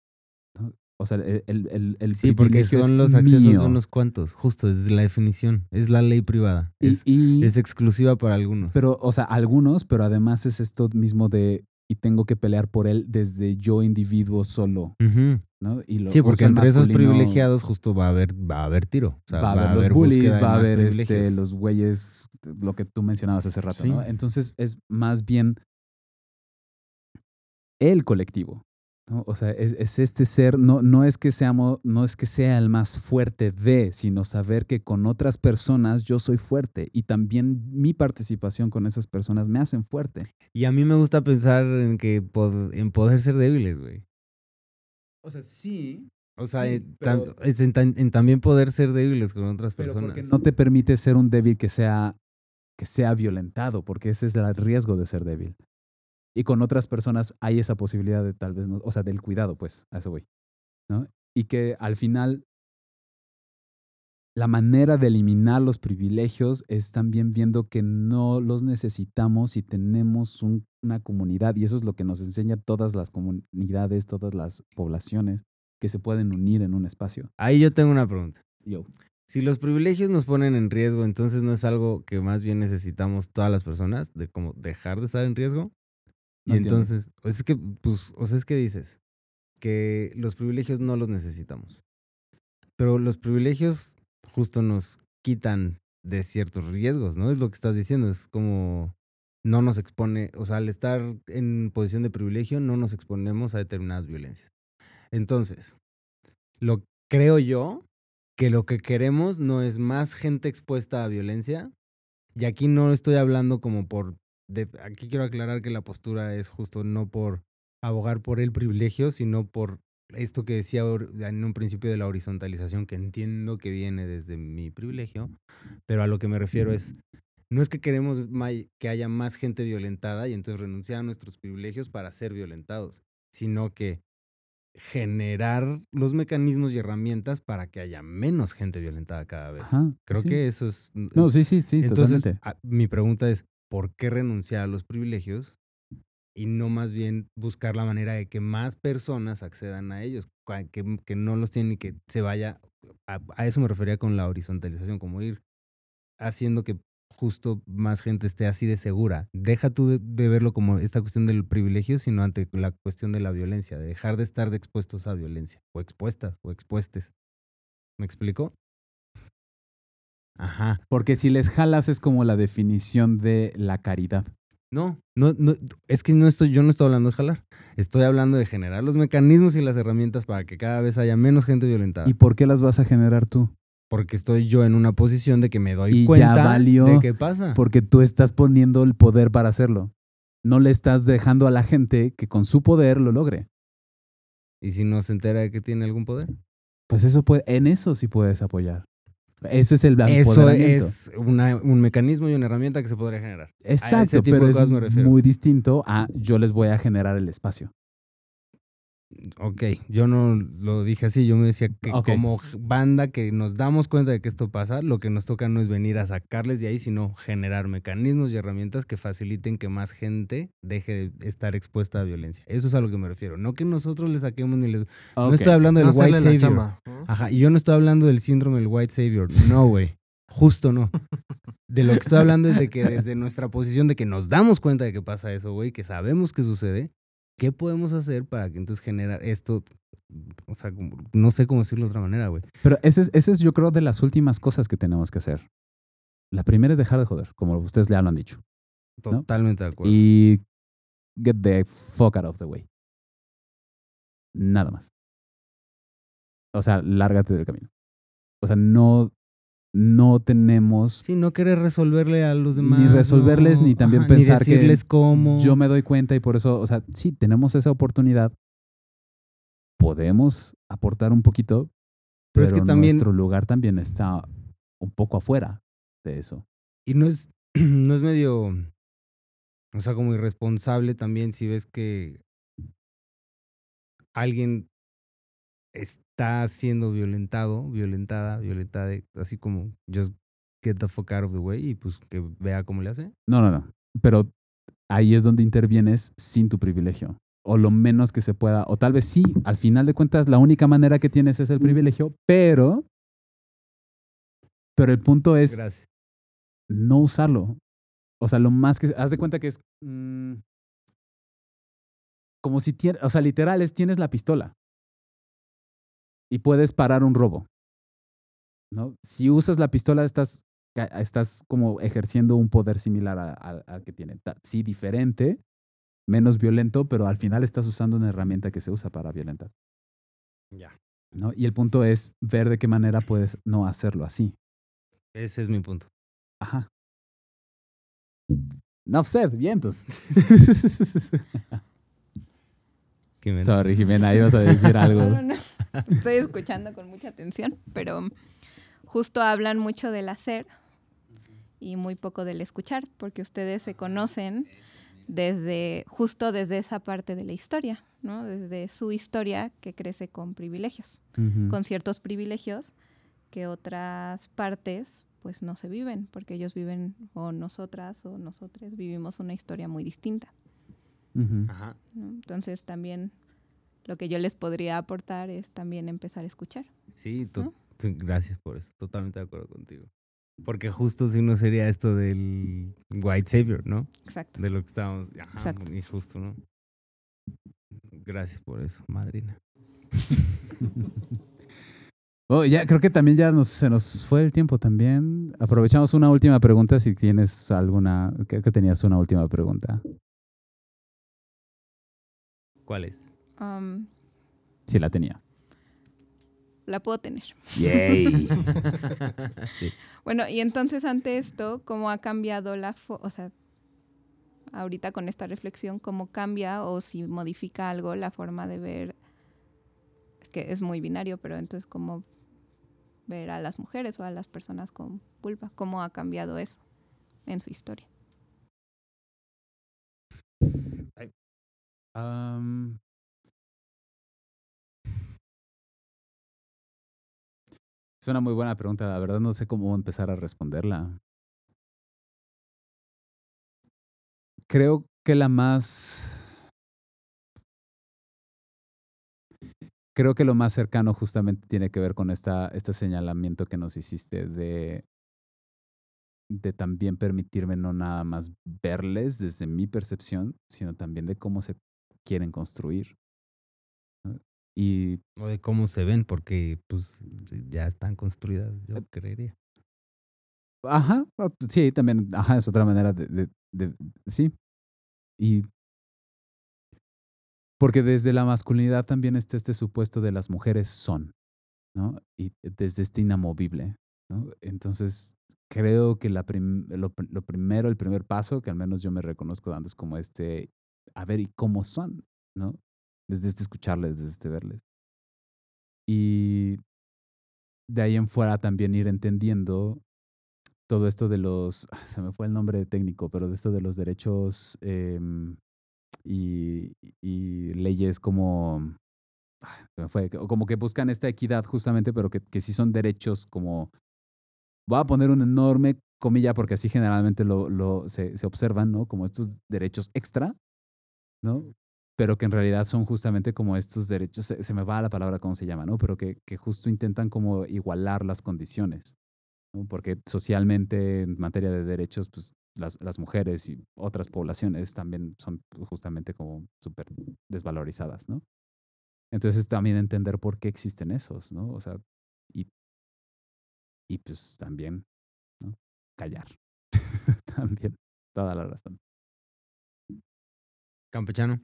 O sea, el, el, el, el Sí, porque son los accesos mío. de unos cuantos. Justo, es la definición. Es la ley privada. Y- es, y- es exclusiva para algunos. Pero, o sea, algunos, pero además es esto mismo de y tengo que pelear por él desde yo individuo solo. ¿no? Y lo Sí, porque entre esos privilegiados justo va a haber, va a haber tiro. O sea, va a haber los bullies, va a haber este, los güeyes, lo que tú mencionabas hace rato, Sí. ¿no? Entonces es más bien el colectivo. ¿No? O sea, es, es este ser, no, no es que seamos, no es que sea el más fuerte de, sino saber que con otras personas yo soy fuerte y también mi participación con esas personas me hacen fuerte. Y a mí me gusta pensar en que pod- en poder ser débiles, güey. O sea, sí. O sea, sí, en, pero- tan- es en, tan- en también poder ser débiles con otras personas. no te permite ser un débil que sea, que sea violentado, porque ese es el riesgo de ser débil. Y con otras personas hay esa posibilidad de tal vez, no, o sea, del cuidado, pues, a eso voy. ¿no? Y que al final la manera de eliminar los privilegios es también viendo que no los necesitamos y tenemos un- una comunidad. Y eso es lo que nos enseña todas las comunidades, todas las poblaciones que se pueden unir en un espacio. Ahí yo tengo una pregunta. Yo. Si los privilegios nos ponen en riesgo, entonces no es algo que más bien necesitamos todas las personas, de como dejar de estar en riesgo. No y entiendo. entonces, es que, pues, o sea, es que dices que los privilegios no los necesitamos. Pero los privilegios justo nos quitan de ciertos riesgos, ¿no? Es lo que estás diciendo, es como no nos expone, o sea, al estar en posición de privilegio no nos exponemos a determinadas violencias. Entonces, lo creo yo que lo que queremos no es más gente expuesta a violencia. Y aquí no estoy hablando como por... de- aquí quiero aclarar que la postura es justo no por abogar por el privilegio, sino por esto que decía en un principio de la horizontalización, que entiendo que viene desde mi privilegio, pero a lo que me refiero es, no es que queremos que haya más gente violentada y entonces renunciar a nuestros privilegios para ser violentados, sino que generar los mecanismos y herramientas para que haya menos gente violentada cada vez. Ajá, Creo sí. que eso es... No, sí, sí, sí, Entonces, totalmente. mi pregunta es, ¿por qué renunciar a los privilegios y no más bien buscar la manera de que más personas accedan a ellos, cua- que, no los tienen y que se vaya, a, eso me refería con la horizontalización, como ir haciendo que justo más gente esté así de segura. Deja tú de, verlo como esta cuestión del privilegio, sino ante la cuestión de la violencia, de dejar de estar expuestos a violencia, o expuestas, o expuestes. ¿Me explico? Ajá. Porque si les jalas es como la definición de la caridad. No, no, no, es que no estoy, yo no estoy hablando de jalar. Estoy hablando de generar los mecanismos y las herramientas para que cada vez haya menos gente violentada. ¿Y por qué las vas a generar tú? porque estoy yo en una posición de que me doy Y ya cuenta valió, de qué pasa. Porque tú estás poniendo el poder para hacerlo. No le estás dejando a la gente que con su poder lo logre. Y si no se entera de que tiene algún poder. Pues eso puede, en eso sí puedes apoyar. Eso es el Eso es una- un mecanismo y una herramienta que se podría generar. Exacto, pero es muy distinto a yo les voy a generar el espacio. Ok, yo no lo dije así, yo me decía que como banda que nos damos cuenta de que esto pasa, lo que nos toca no es venir a sacarles de ahí, sino generar mecanismos y herramientas que faciliten que más gente deje de estar expuesta a violencia. Eso es a lo que me refiero. No que nosotros les saquemos ni les... No estoy hablando del No white savior. Ajá, y yo no estoy hablando del síndrome del white savior. No, güey. Justo no. De lo que estoy hablando es de que desde nuestra posición de que nos damos cuenta de que pasa eso, güey, que sabemos que sucede, ¿qué podemos hacer para que entonces generar esto? O sea, no sé cómo decirlo de otra manera, güey. Pero ese es, ese es, yo creo, de las últimas cosas que tenemos que hacer. La primera es dejar de joder, como ustedes ya lo han dicho. Totalmente de acuerdo. Y get the fuck out of the way. Nada más. O sea, lárgate del camino. O sea, no, no tenemos Sí, no querer resolverle a los demás. ni resolverles no, ni también ajá, pensar ni decirles cómo. que yo me doy cuenta y por eso, o sea, sí, tenemos esa oportunidad. Podemos aportar un poquito, Pero pero, es que también- nuestro lugar también está un poco afuera. de eso. Y no es, no es medio, o sea, como irresponsable también si ves que alguien está siendo violentado, violentada, violentada, así como just get the fuck out of the way y pues que vea cómo le hace. No, no, no. Pero ahí es donde intervienes sin tu privilegio. O lo menos que se pueda. O tal vez sí, al final de cuentas, la única manera que tienes es el privilegio, pero. Pero el punto es Gracias. no usarlo. O sea, lo más que. Haz de cuenta que es. mm, como si tienes. O sea, literal, es tienes la pistola. Y puedes parar un robo. ¿No? Si usas la pistola, estás, estás como ejerciendo un poder similar al que tiene. Sí, diferente, menos violento, pero al final estás usando una herramienta que se usa para violentar. Ya. ¿no? Y el punto es ver de qué manera puedes no hacerlo así. Ese es mi punto. Ajá. No said, vientos. Jimena. Sorry, Jimena, ibas a decir algo. No, no, no. Estoy escuchando con mucha atención, pero justo hablan mucho del hacer y muy poco del escuchar, porque ustedes se conocen desde justo desde esa parte de la historia, ¿no? Desde su historia que crece con privilegios, con ciertos privilegios que otras partes pues no se viven, porque ellos viven o nosotras o nosotros vivimos una historia muy distinta. Ajá. Entonces también lo que yo les podría aportar es también empezar a escuchar. Sí, gracias por eso. Totalmente de acuerdo contigo. Porque justo si no sería esto del white savior, ¿no? Exacto. De lo que estábamos. Ajá, Exacto. Y justo, ¿no? Gracias por eso, madrina. Oh, ya, creo que también ya nos, se nos fue el tiempo también. Aprovechamos una última pregunta si tienes alguna. Creo que tenías una última pregunta. ¿Cuál es? Um, Sí, la tenía. la puedo tener. Yay. sí. Bueno, y entonces ante esto, ¿cómo ha cambiado la... o sea, ahorita con esta reflexión, ¿cómo cambia o si modifica algo la forma de ver? Es que es muy binario, pero entonces, ¿cómo ver a las mujeres o a las personas con vulva? ¿Cómo ha cambiado eso en su historia? Es una muy buena pregunta. La verdad no sé cómo empezar a responderla. Creo que la más... Creo que lo más cercano justamente tiene que ver con esta, este señalamiento que nos hiciste de, de también permitirme no nada más verles desde mi percepción, sino también de cómo se quieren construir. Y O de cómo se ven, porque pues ya están construidas, yo creería. Ajá, o- sí, también, ajá, es otra manera de, de- de- sí. Y porque desde la masculinidad también está este supuesto de las mujeres son, ¿no? Y desde este inamovible, ¿no? Entonces, creo que la prim- lo, pr- lo primero, el primer paso, que al menos yo me reconozco dando es como este, a ver, ¿y cómo son? ¿No? Desde este escucharles, desde este verles. Y de ahí en fuera también ir entendiendo todo esto de los, se me fue el nombre técnico, pero de esto de los derechos em, y, y leyes como, ah, se me fue, como que buscan esta equidad justamente, pero que, que sí son derechos como, voy a poner una enorme comilla porque así generalmente lo, lo, se, se observan, ¿no? Como estos derechos extra, ¿no? Pero que en realidad son justamente como estos derechos, se, me va la palabra cómo se llama, ¿no? Pero que, que justo intentan como igualar las condiciones. ¿no? Porque socialmente, en materia de derechos, pues las, las mujeres y otras poblaciones también son justamente como súper desvalorizadas, ¿no? Entonces también entender por qué existen esos, ¿no? O sea, y, y pues también, ¿no? Callar. también, toda la razón. Campechano.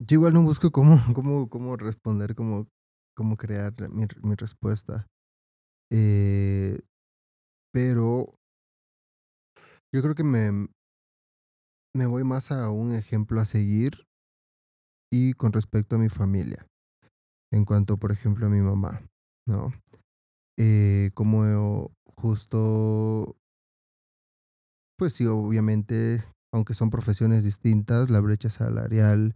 Yo igual no busco cómo, cómo, cómo responder, cómo, cómo crear mi, mi respuesta. Eh, pero yo creo que me, me voy más a un ejemplo a seguir y con respecto a mi familia. En cuanto, por ejemplo, a mi mamá, ¿no? Eh, como justo pues sí, obviamente, aunque son profesiones distintas, la brecha salarial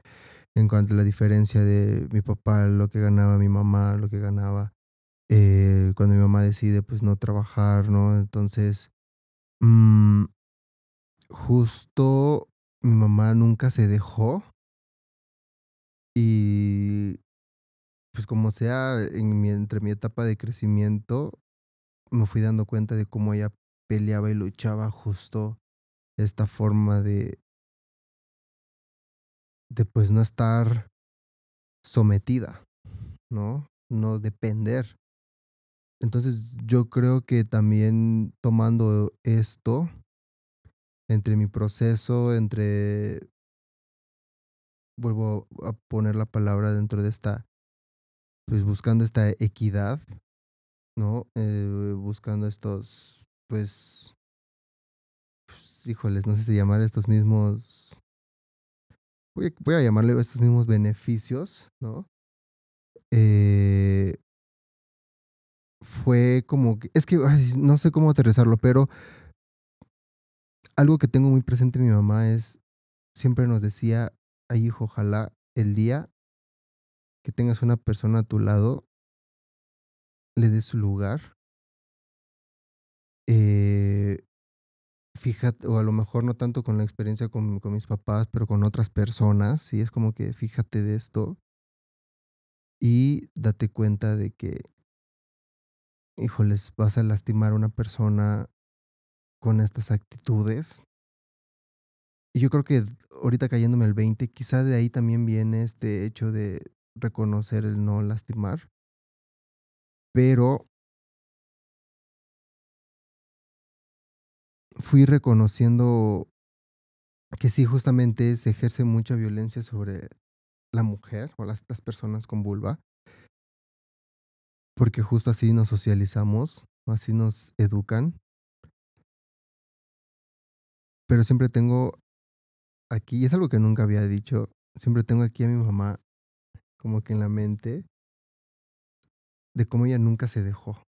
en cuanto a la diferencia de mi papá, lo que ganaba mi mamá, lo que ganaba eh, cuando mi mamá decide pues no trabajar, ¿no? Entonces, mm, justo mi mamá nunca se dejó y pues como sea, en mi, entre mi etapa de crecimiento, me fui dando cuenta de cómo ella peleaba y luchaba justo esta forma de, de pues no estar sometida, ¿no? No depender. Entonces yo creo que también tomando esto, entre mi proceso, entre, vuelvo a poner la palabra dentro de esta, pues buscando esta equidad, ¿no? Eh, buscando estos, pues, pues, híjoles, no sé si llamar estos mismos, voy a, llamarle estos mismos beneficios, ¿no? Eh, fue como que, es que no sé cómo aterrizarlo, pero algo que tengo muy presente mi mamá es, siempre nos decía, ay hijo, ojalá el día que tengas una persona a tu lado, le des su lugar. Eh, fíjate, o a lo mejor no tanto con la experiencia con, con mis papás, pero con otras personas, y es como que fíjate de esto y date cuenta de que, híjoles, vas a lastimar a una persona con estas actitudes. Y yo creo que ahorita cayéndome el 20, quizá de ahí también viene este hecho de reconocer el no lastimar. Pero fui reconociendo que sí, justamente se ejerce mucha violencia sobre la mujer o las, personas con vulva, porque justo así nos socializamos, así nos educan. Pero siempre tengo aquí, y es algo que nunca había dicho, siempre tengo aquí a mi mamá como que en la mente de cómo ella nunca se dejó.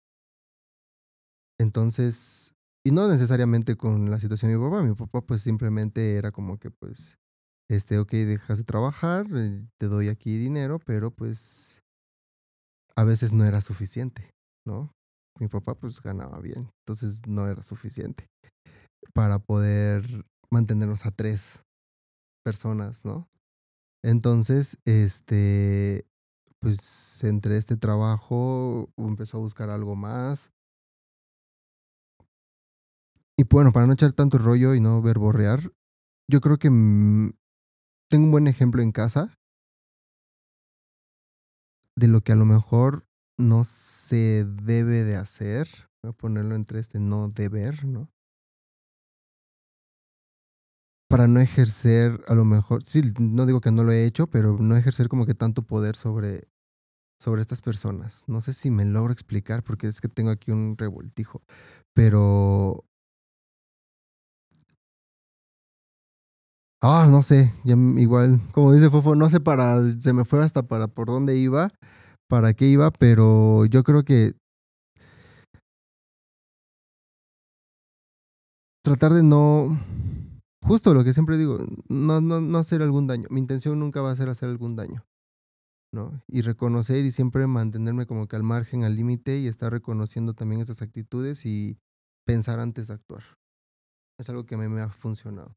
Entonces, y no necesariamente con la situación de mi papá, mi papá pues simplemente era como que pues, este, ok, dejas de trabajar, eh, te doy aquí dinero, pero pues a veces no era suficiente, ¿no? Mi papá pues ganaba bien, entonces no era suficiente para poder mantenernos a tres personas, ¿no? Entonces, este, pues entre este trabajo empezó a buscar algo más. Y bueno, para no echar tanto rollo y no verborrear, yo creo que mm, tengo un buen ejemplo en casa de lo que a lo mejor no se debe de hacer. Voy a ponerlo entre este no deber, ¿no? Para no ejercer, a lo mejor, sí, no digo que no lo he hecho, pero no ejercer como que tanto poder sobre, sobre estas personas. No sé si me logro explicar porque es que tengo aquí un revoltijo, pero... Ah, no sé, igual, como dice Fofo, no sé para, se me fue hasta para por dónde iba, para qué iba, pero yo creo que tratar de no, justo lo que siempre digo, no, hacer algún daño. Mi intención nunca va a ser hacer algún daño, ¿no? Y reconocer y siempre mantenerme como que al margen, al límite y estar reconociendo también estas actitudes y pensar antes de actuar. Es algo que mí me ha funcionado.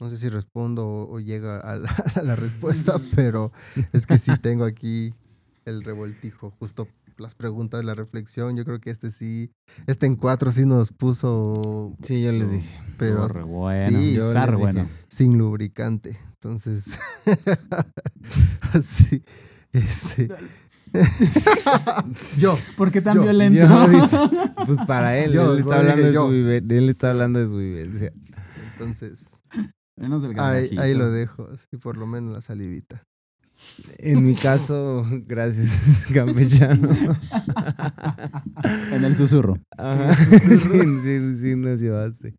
No sé si respondo o, o llega a la, a la respuesta, pero es que sí tengo aquí el revoltijo, justo las preguntas, la reflexión. Yo creo que este sí, este en cuatro sí nos puso, Sí, yo les dije. pero re bueno, sí, yo está les re dije. bueno. sin lubricante. Entonces, así, este. yo, ¿Por qué tan Yo- violento? Yo, pues para él, Yo, él, está hablando de su vive- él está hablando de su vivencia. entonces, Menos el ahí, ahí lo dejo, así por lo menos la salivita. En mi caso, gracias, campechano. En el susurro. Ajá, sí, sí, sí nos llevaste.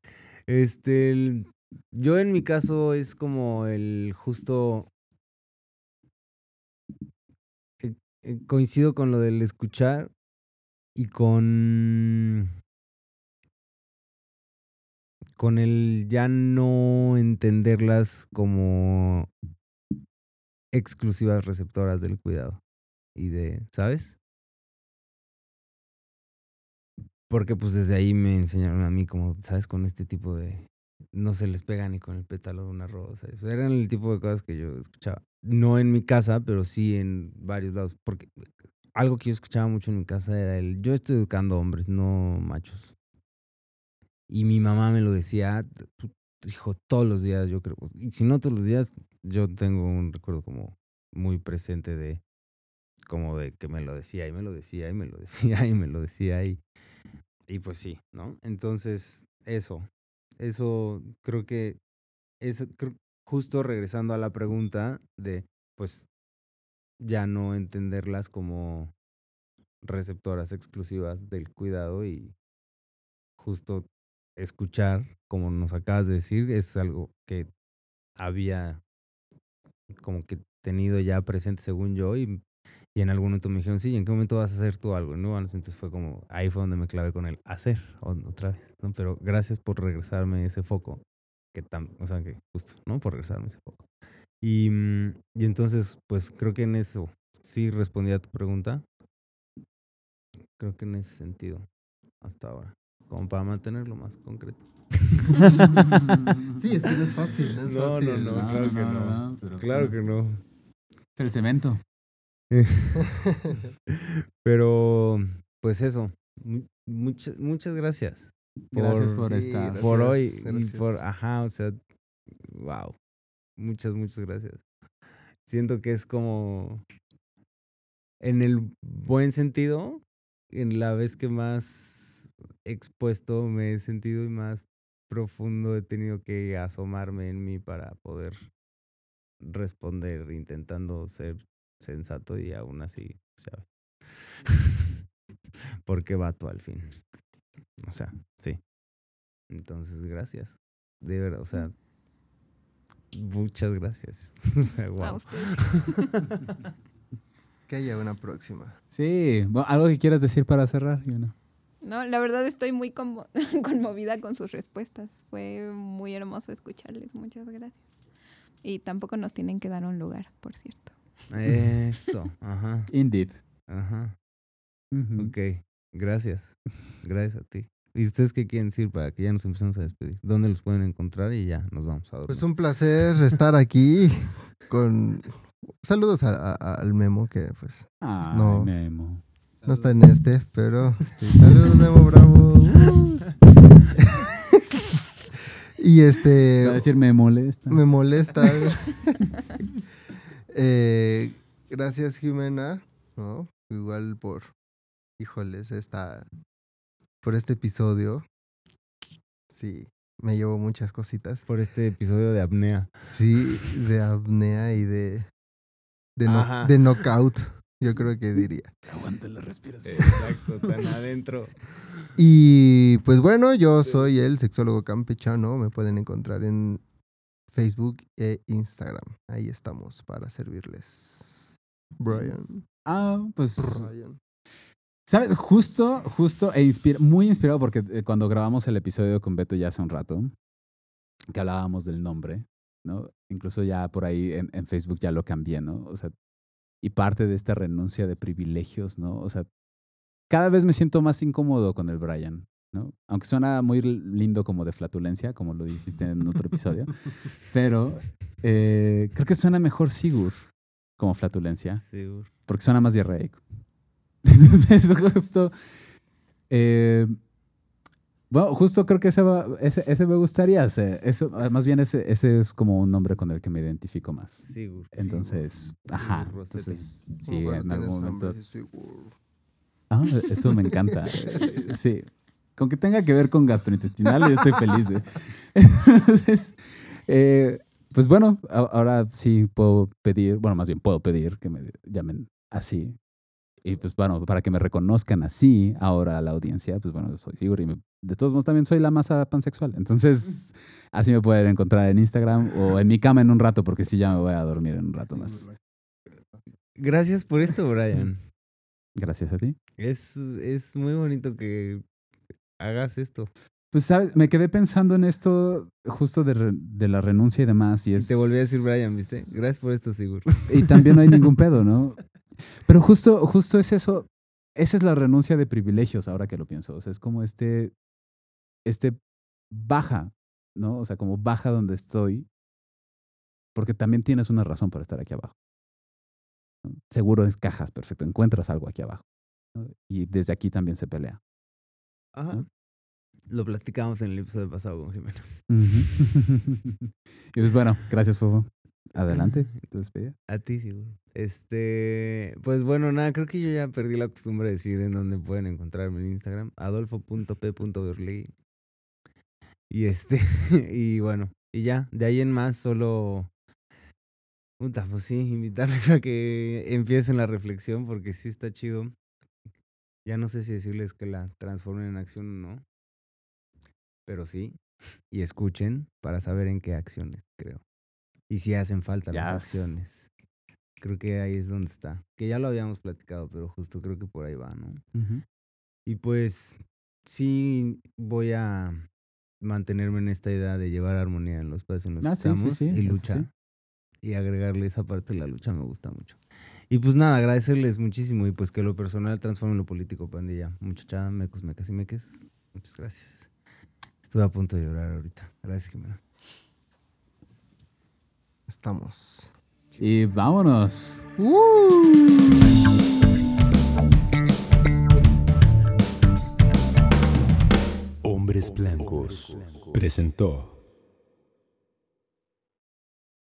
Este, el- yo en mi caso es como el justo... eh, eh, coincido con lo del escuchar y con... con el ya no entenderlas como exclusivas receptoras del cuidado y de, ¿sabes? Porque pues desde ahí me enseñaron a mí como, ¿sabes? Con este tipo de... No se les pega ni con el pétalo de una rosa. O sea, eran el tipo de cosas que yo escuchaba. No en mi casa, pero sí en varios lados. Porque algo que yo escuchaba mucho en mi casa era el, yo estoy educando hombres, no machos. Y mi mamá me lo decía, hijo, todos los días, yo creo. Y si no todos los días, yo tengo un recuerdo como muy presente de, como de que me lo decía y me lo decía y me lo decía y me lo decía y, y pues sí, ¿no? Entonces, eso, eso creo que es creo- justo regresando a la pregunta de, pues, ya no entenderlas como receptoras exclusivas del cuidado y justo escuchar, como nos acabas de decir, es algo que había como que tenido ya presente según yo y, y en algún momento me dijeron, sí, ¿en qué momento vas a hacer tú algo? ¿No? Entonces fue como, ahí fue donde me clavé con el hacer otra vez, ¿no? Pero gracias por regresarme ese foco, que tam, o sea, que justo, ¿no? Por regresarme ese foco. Y, mm, y entonces, pues creo que en eso sí respondí a tu pregunta. Creo que en ese sentido, hasta ahora, como para mantenerlo más concreto. Sí, es que no es fácil. No, es No, fácil. no, no, claro que no. pero Claro que no. Es el cemento. Pero, pues eso. mu- Muchas, muchas gracias. Gracias por Sí, esta. gracias. por hoy y por, ajá, o sea, wow. Muchas, muchas gracias. Siento que es como, en el buen sentido, en la vez que más expuesto me he sentido y más profundo he tenido que asomarme en mí para poder responder intentando ser sensato y aún así, o sea, porque vato al fin. O sea, sí. Entonces, gracias. De verdad, o sea, muchas gracias. O sea, A wow. usted. Que haya una próxima. Sí, bueno, algo que quieras decir para cerrar, Yuna? No, la verdad estoy muy conmo- conmovida con sus respuestas. Fue muy hermoso escucharles. Muchas gracias. Y tampoco nos tienen que dar un lugar, por cierto. Eso, ajá, Indeed. ajá. Ok, gracias. Gracias a ti. ¿Y ustedes qué quieren decir para que ya nos empecemos a despedir? ¿Dónde los pueden encontrar? Y ya nos vamos a dormir. Pues un placer estar aquí con... Saludos a- a- al Memo, que pues No. Memo. No está en este, pero... sí, saludos, Memo, bravo. Uh. y este... Va a decir me molesta. Me molesta. Eh, gracias, Jimena, ¿no? Igual por, híjoles, esta, por este episodio. Sí, me llevo muchas cositas. Por este episodio de apnea. Sí, de apnea y de, de, no- de knockout, yo creo que diría. Aguanta la respiración. Exacto, tan adentro. Y pues bueno, yo soy el sexólogo campechano. Me pueden encontrar en Facebook e Instagram. Ahí estamos para servirles. Brian. Ah, pues. Brian. ¿Sabes? Justo, justo, e muy inspirado porque eh, cuando grabamos el episodio con Beto ya hace un rato, que hablábamos del nombre, ¿no? Incluso ya por ahí en, en Facebook ya lo cambié, ¿no? O sea, y parte de esta renuncia de privilegios, ¿no? O sea, cada vez me siento más incómodo con el Brian, ¿no? Aunque suena muy lindo como de flatulencia, como lo dijiste en otro episodio, pero eh, creo que suena mejor Sigur como flatulencia Seguro. porque suena más diarreico. Entonces, justo. eh, bueno, justo creo que ese, va- ese, ese me gustaría. ese- eso, ah, más bien, ese, ese es como un nombre con el que me identifico más. Seguro. Entonces, ajá. Sigur. Entonces, Como sí, en algún momento. Ah, eso me encanta. Sí. Con que tenga que ver con gastrointestinal, yo estoy feliz. Entonces, eh, pues bueno, ahora sí puedo pedir, bueno, más bien puedo pedir que me llamen así. Y pues bueno, para que me reconozcan así ahora a la audiencia, pues bueno, soy Sigur y me- de todos modos también soy la masa pansexual. Entonces, así me pueden encontrar en Instagram o en mi cama en un rato, porque sí ya me voy a dormir en un rato más. Gracias por esto, Brian. Gracias a ti. Es, es muy bonito que hagas esto. Pues, ¿sabes? Me quedé pensando en esto justo de, re- de la renuncia y demás. Y, te volví a decir Brian, ¿viste? Gracias por esto, Sigur. Y también no hay ningún pedo, ¿no? Pero justo, justo es eso. Esa es la renuncia de privilegios, ahora que lo pienso. O sea, es como este, este baja, ¿no? O sea, como baja donde estoy, porque también tienes una razón para estar aquí abajo. Seguro encajas, perfecto, encuentras algo aquí abajo. ¿no? Y desde aquí también se pelea. Ajá. ¿no? Lo platicamos en el episodio pasado con Jimena. y pues bueno, gracias, Fofo. Adelante, tu despedida. A ti, Sigur. Este, pues bueno, nada, creo que yo ya perdí la costumbre de decir en dónde pueden encontrarme en Instagram, adolfo.p.berley. Y este, y bueno, y ya, de ahí en más solo puta, pues sí, invitarles a que empiecen la reflexión porque sí está chido. Ya no sé si decirles que la transformen en acción o no. Pero sí, y escuchen para saber en qué acciones, creo. Y si hacen falta las acciones. Creo que ahí es donde está. Que ya lo habíamos platicado, pero justo creo que por ahí va, ¿no? Y pues sí voy a mantenerme en esta idea de llevar armonía en los países en los Ah, que sí, estamos sí, y lucha. Y agregarle esa parte de la lucha me gusta mucho. Y pues nada, agradecerles muchísimo y pues que lo personal transforme en lo político, pandilla. Muchacha, mecos, mecas y meques. Muchas gracias. Estuve a punto de llorar ahorita. Gracias, Jimena. Estamos. Y vámonos. Hombres Blancos presentó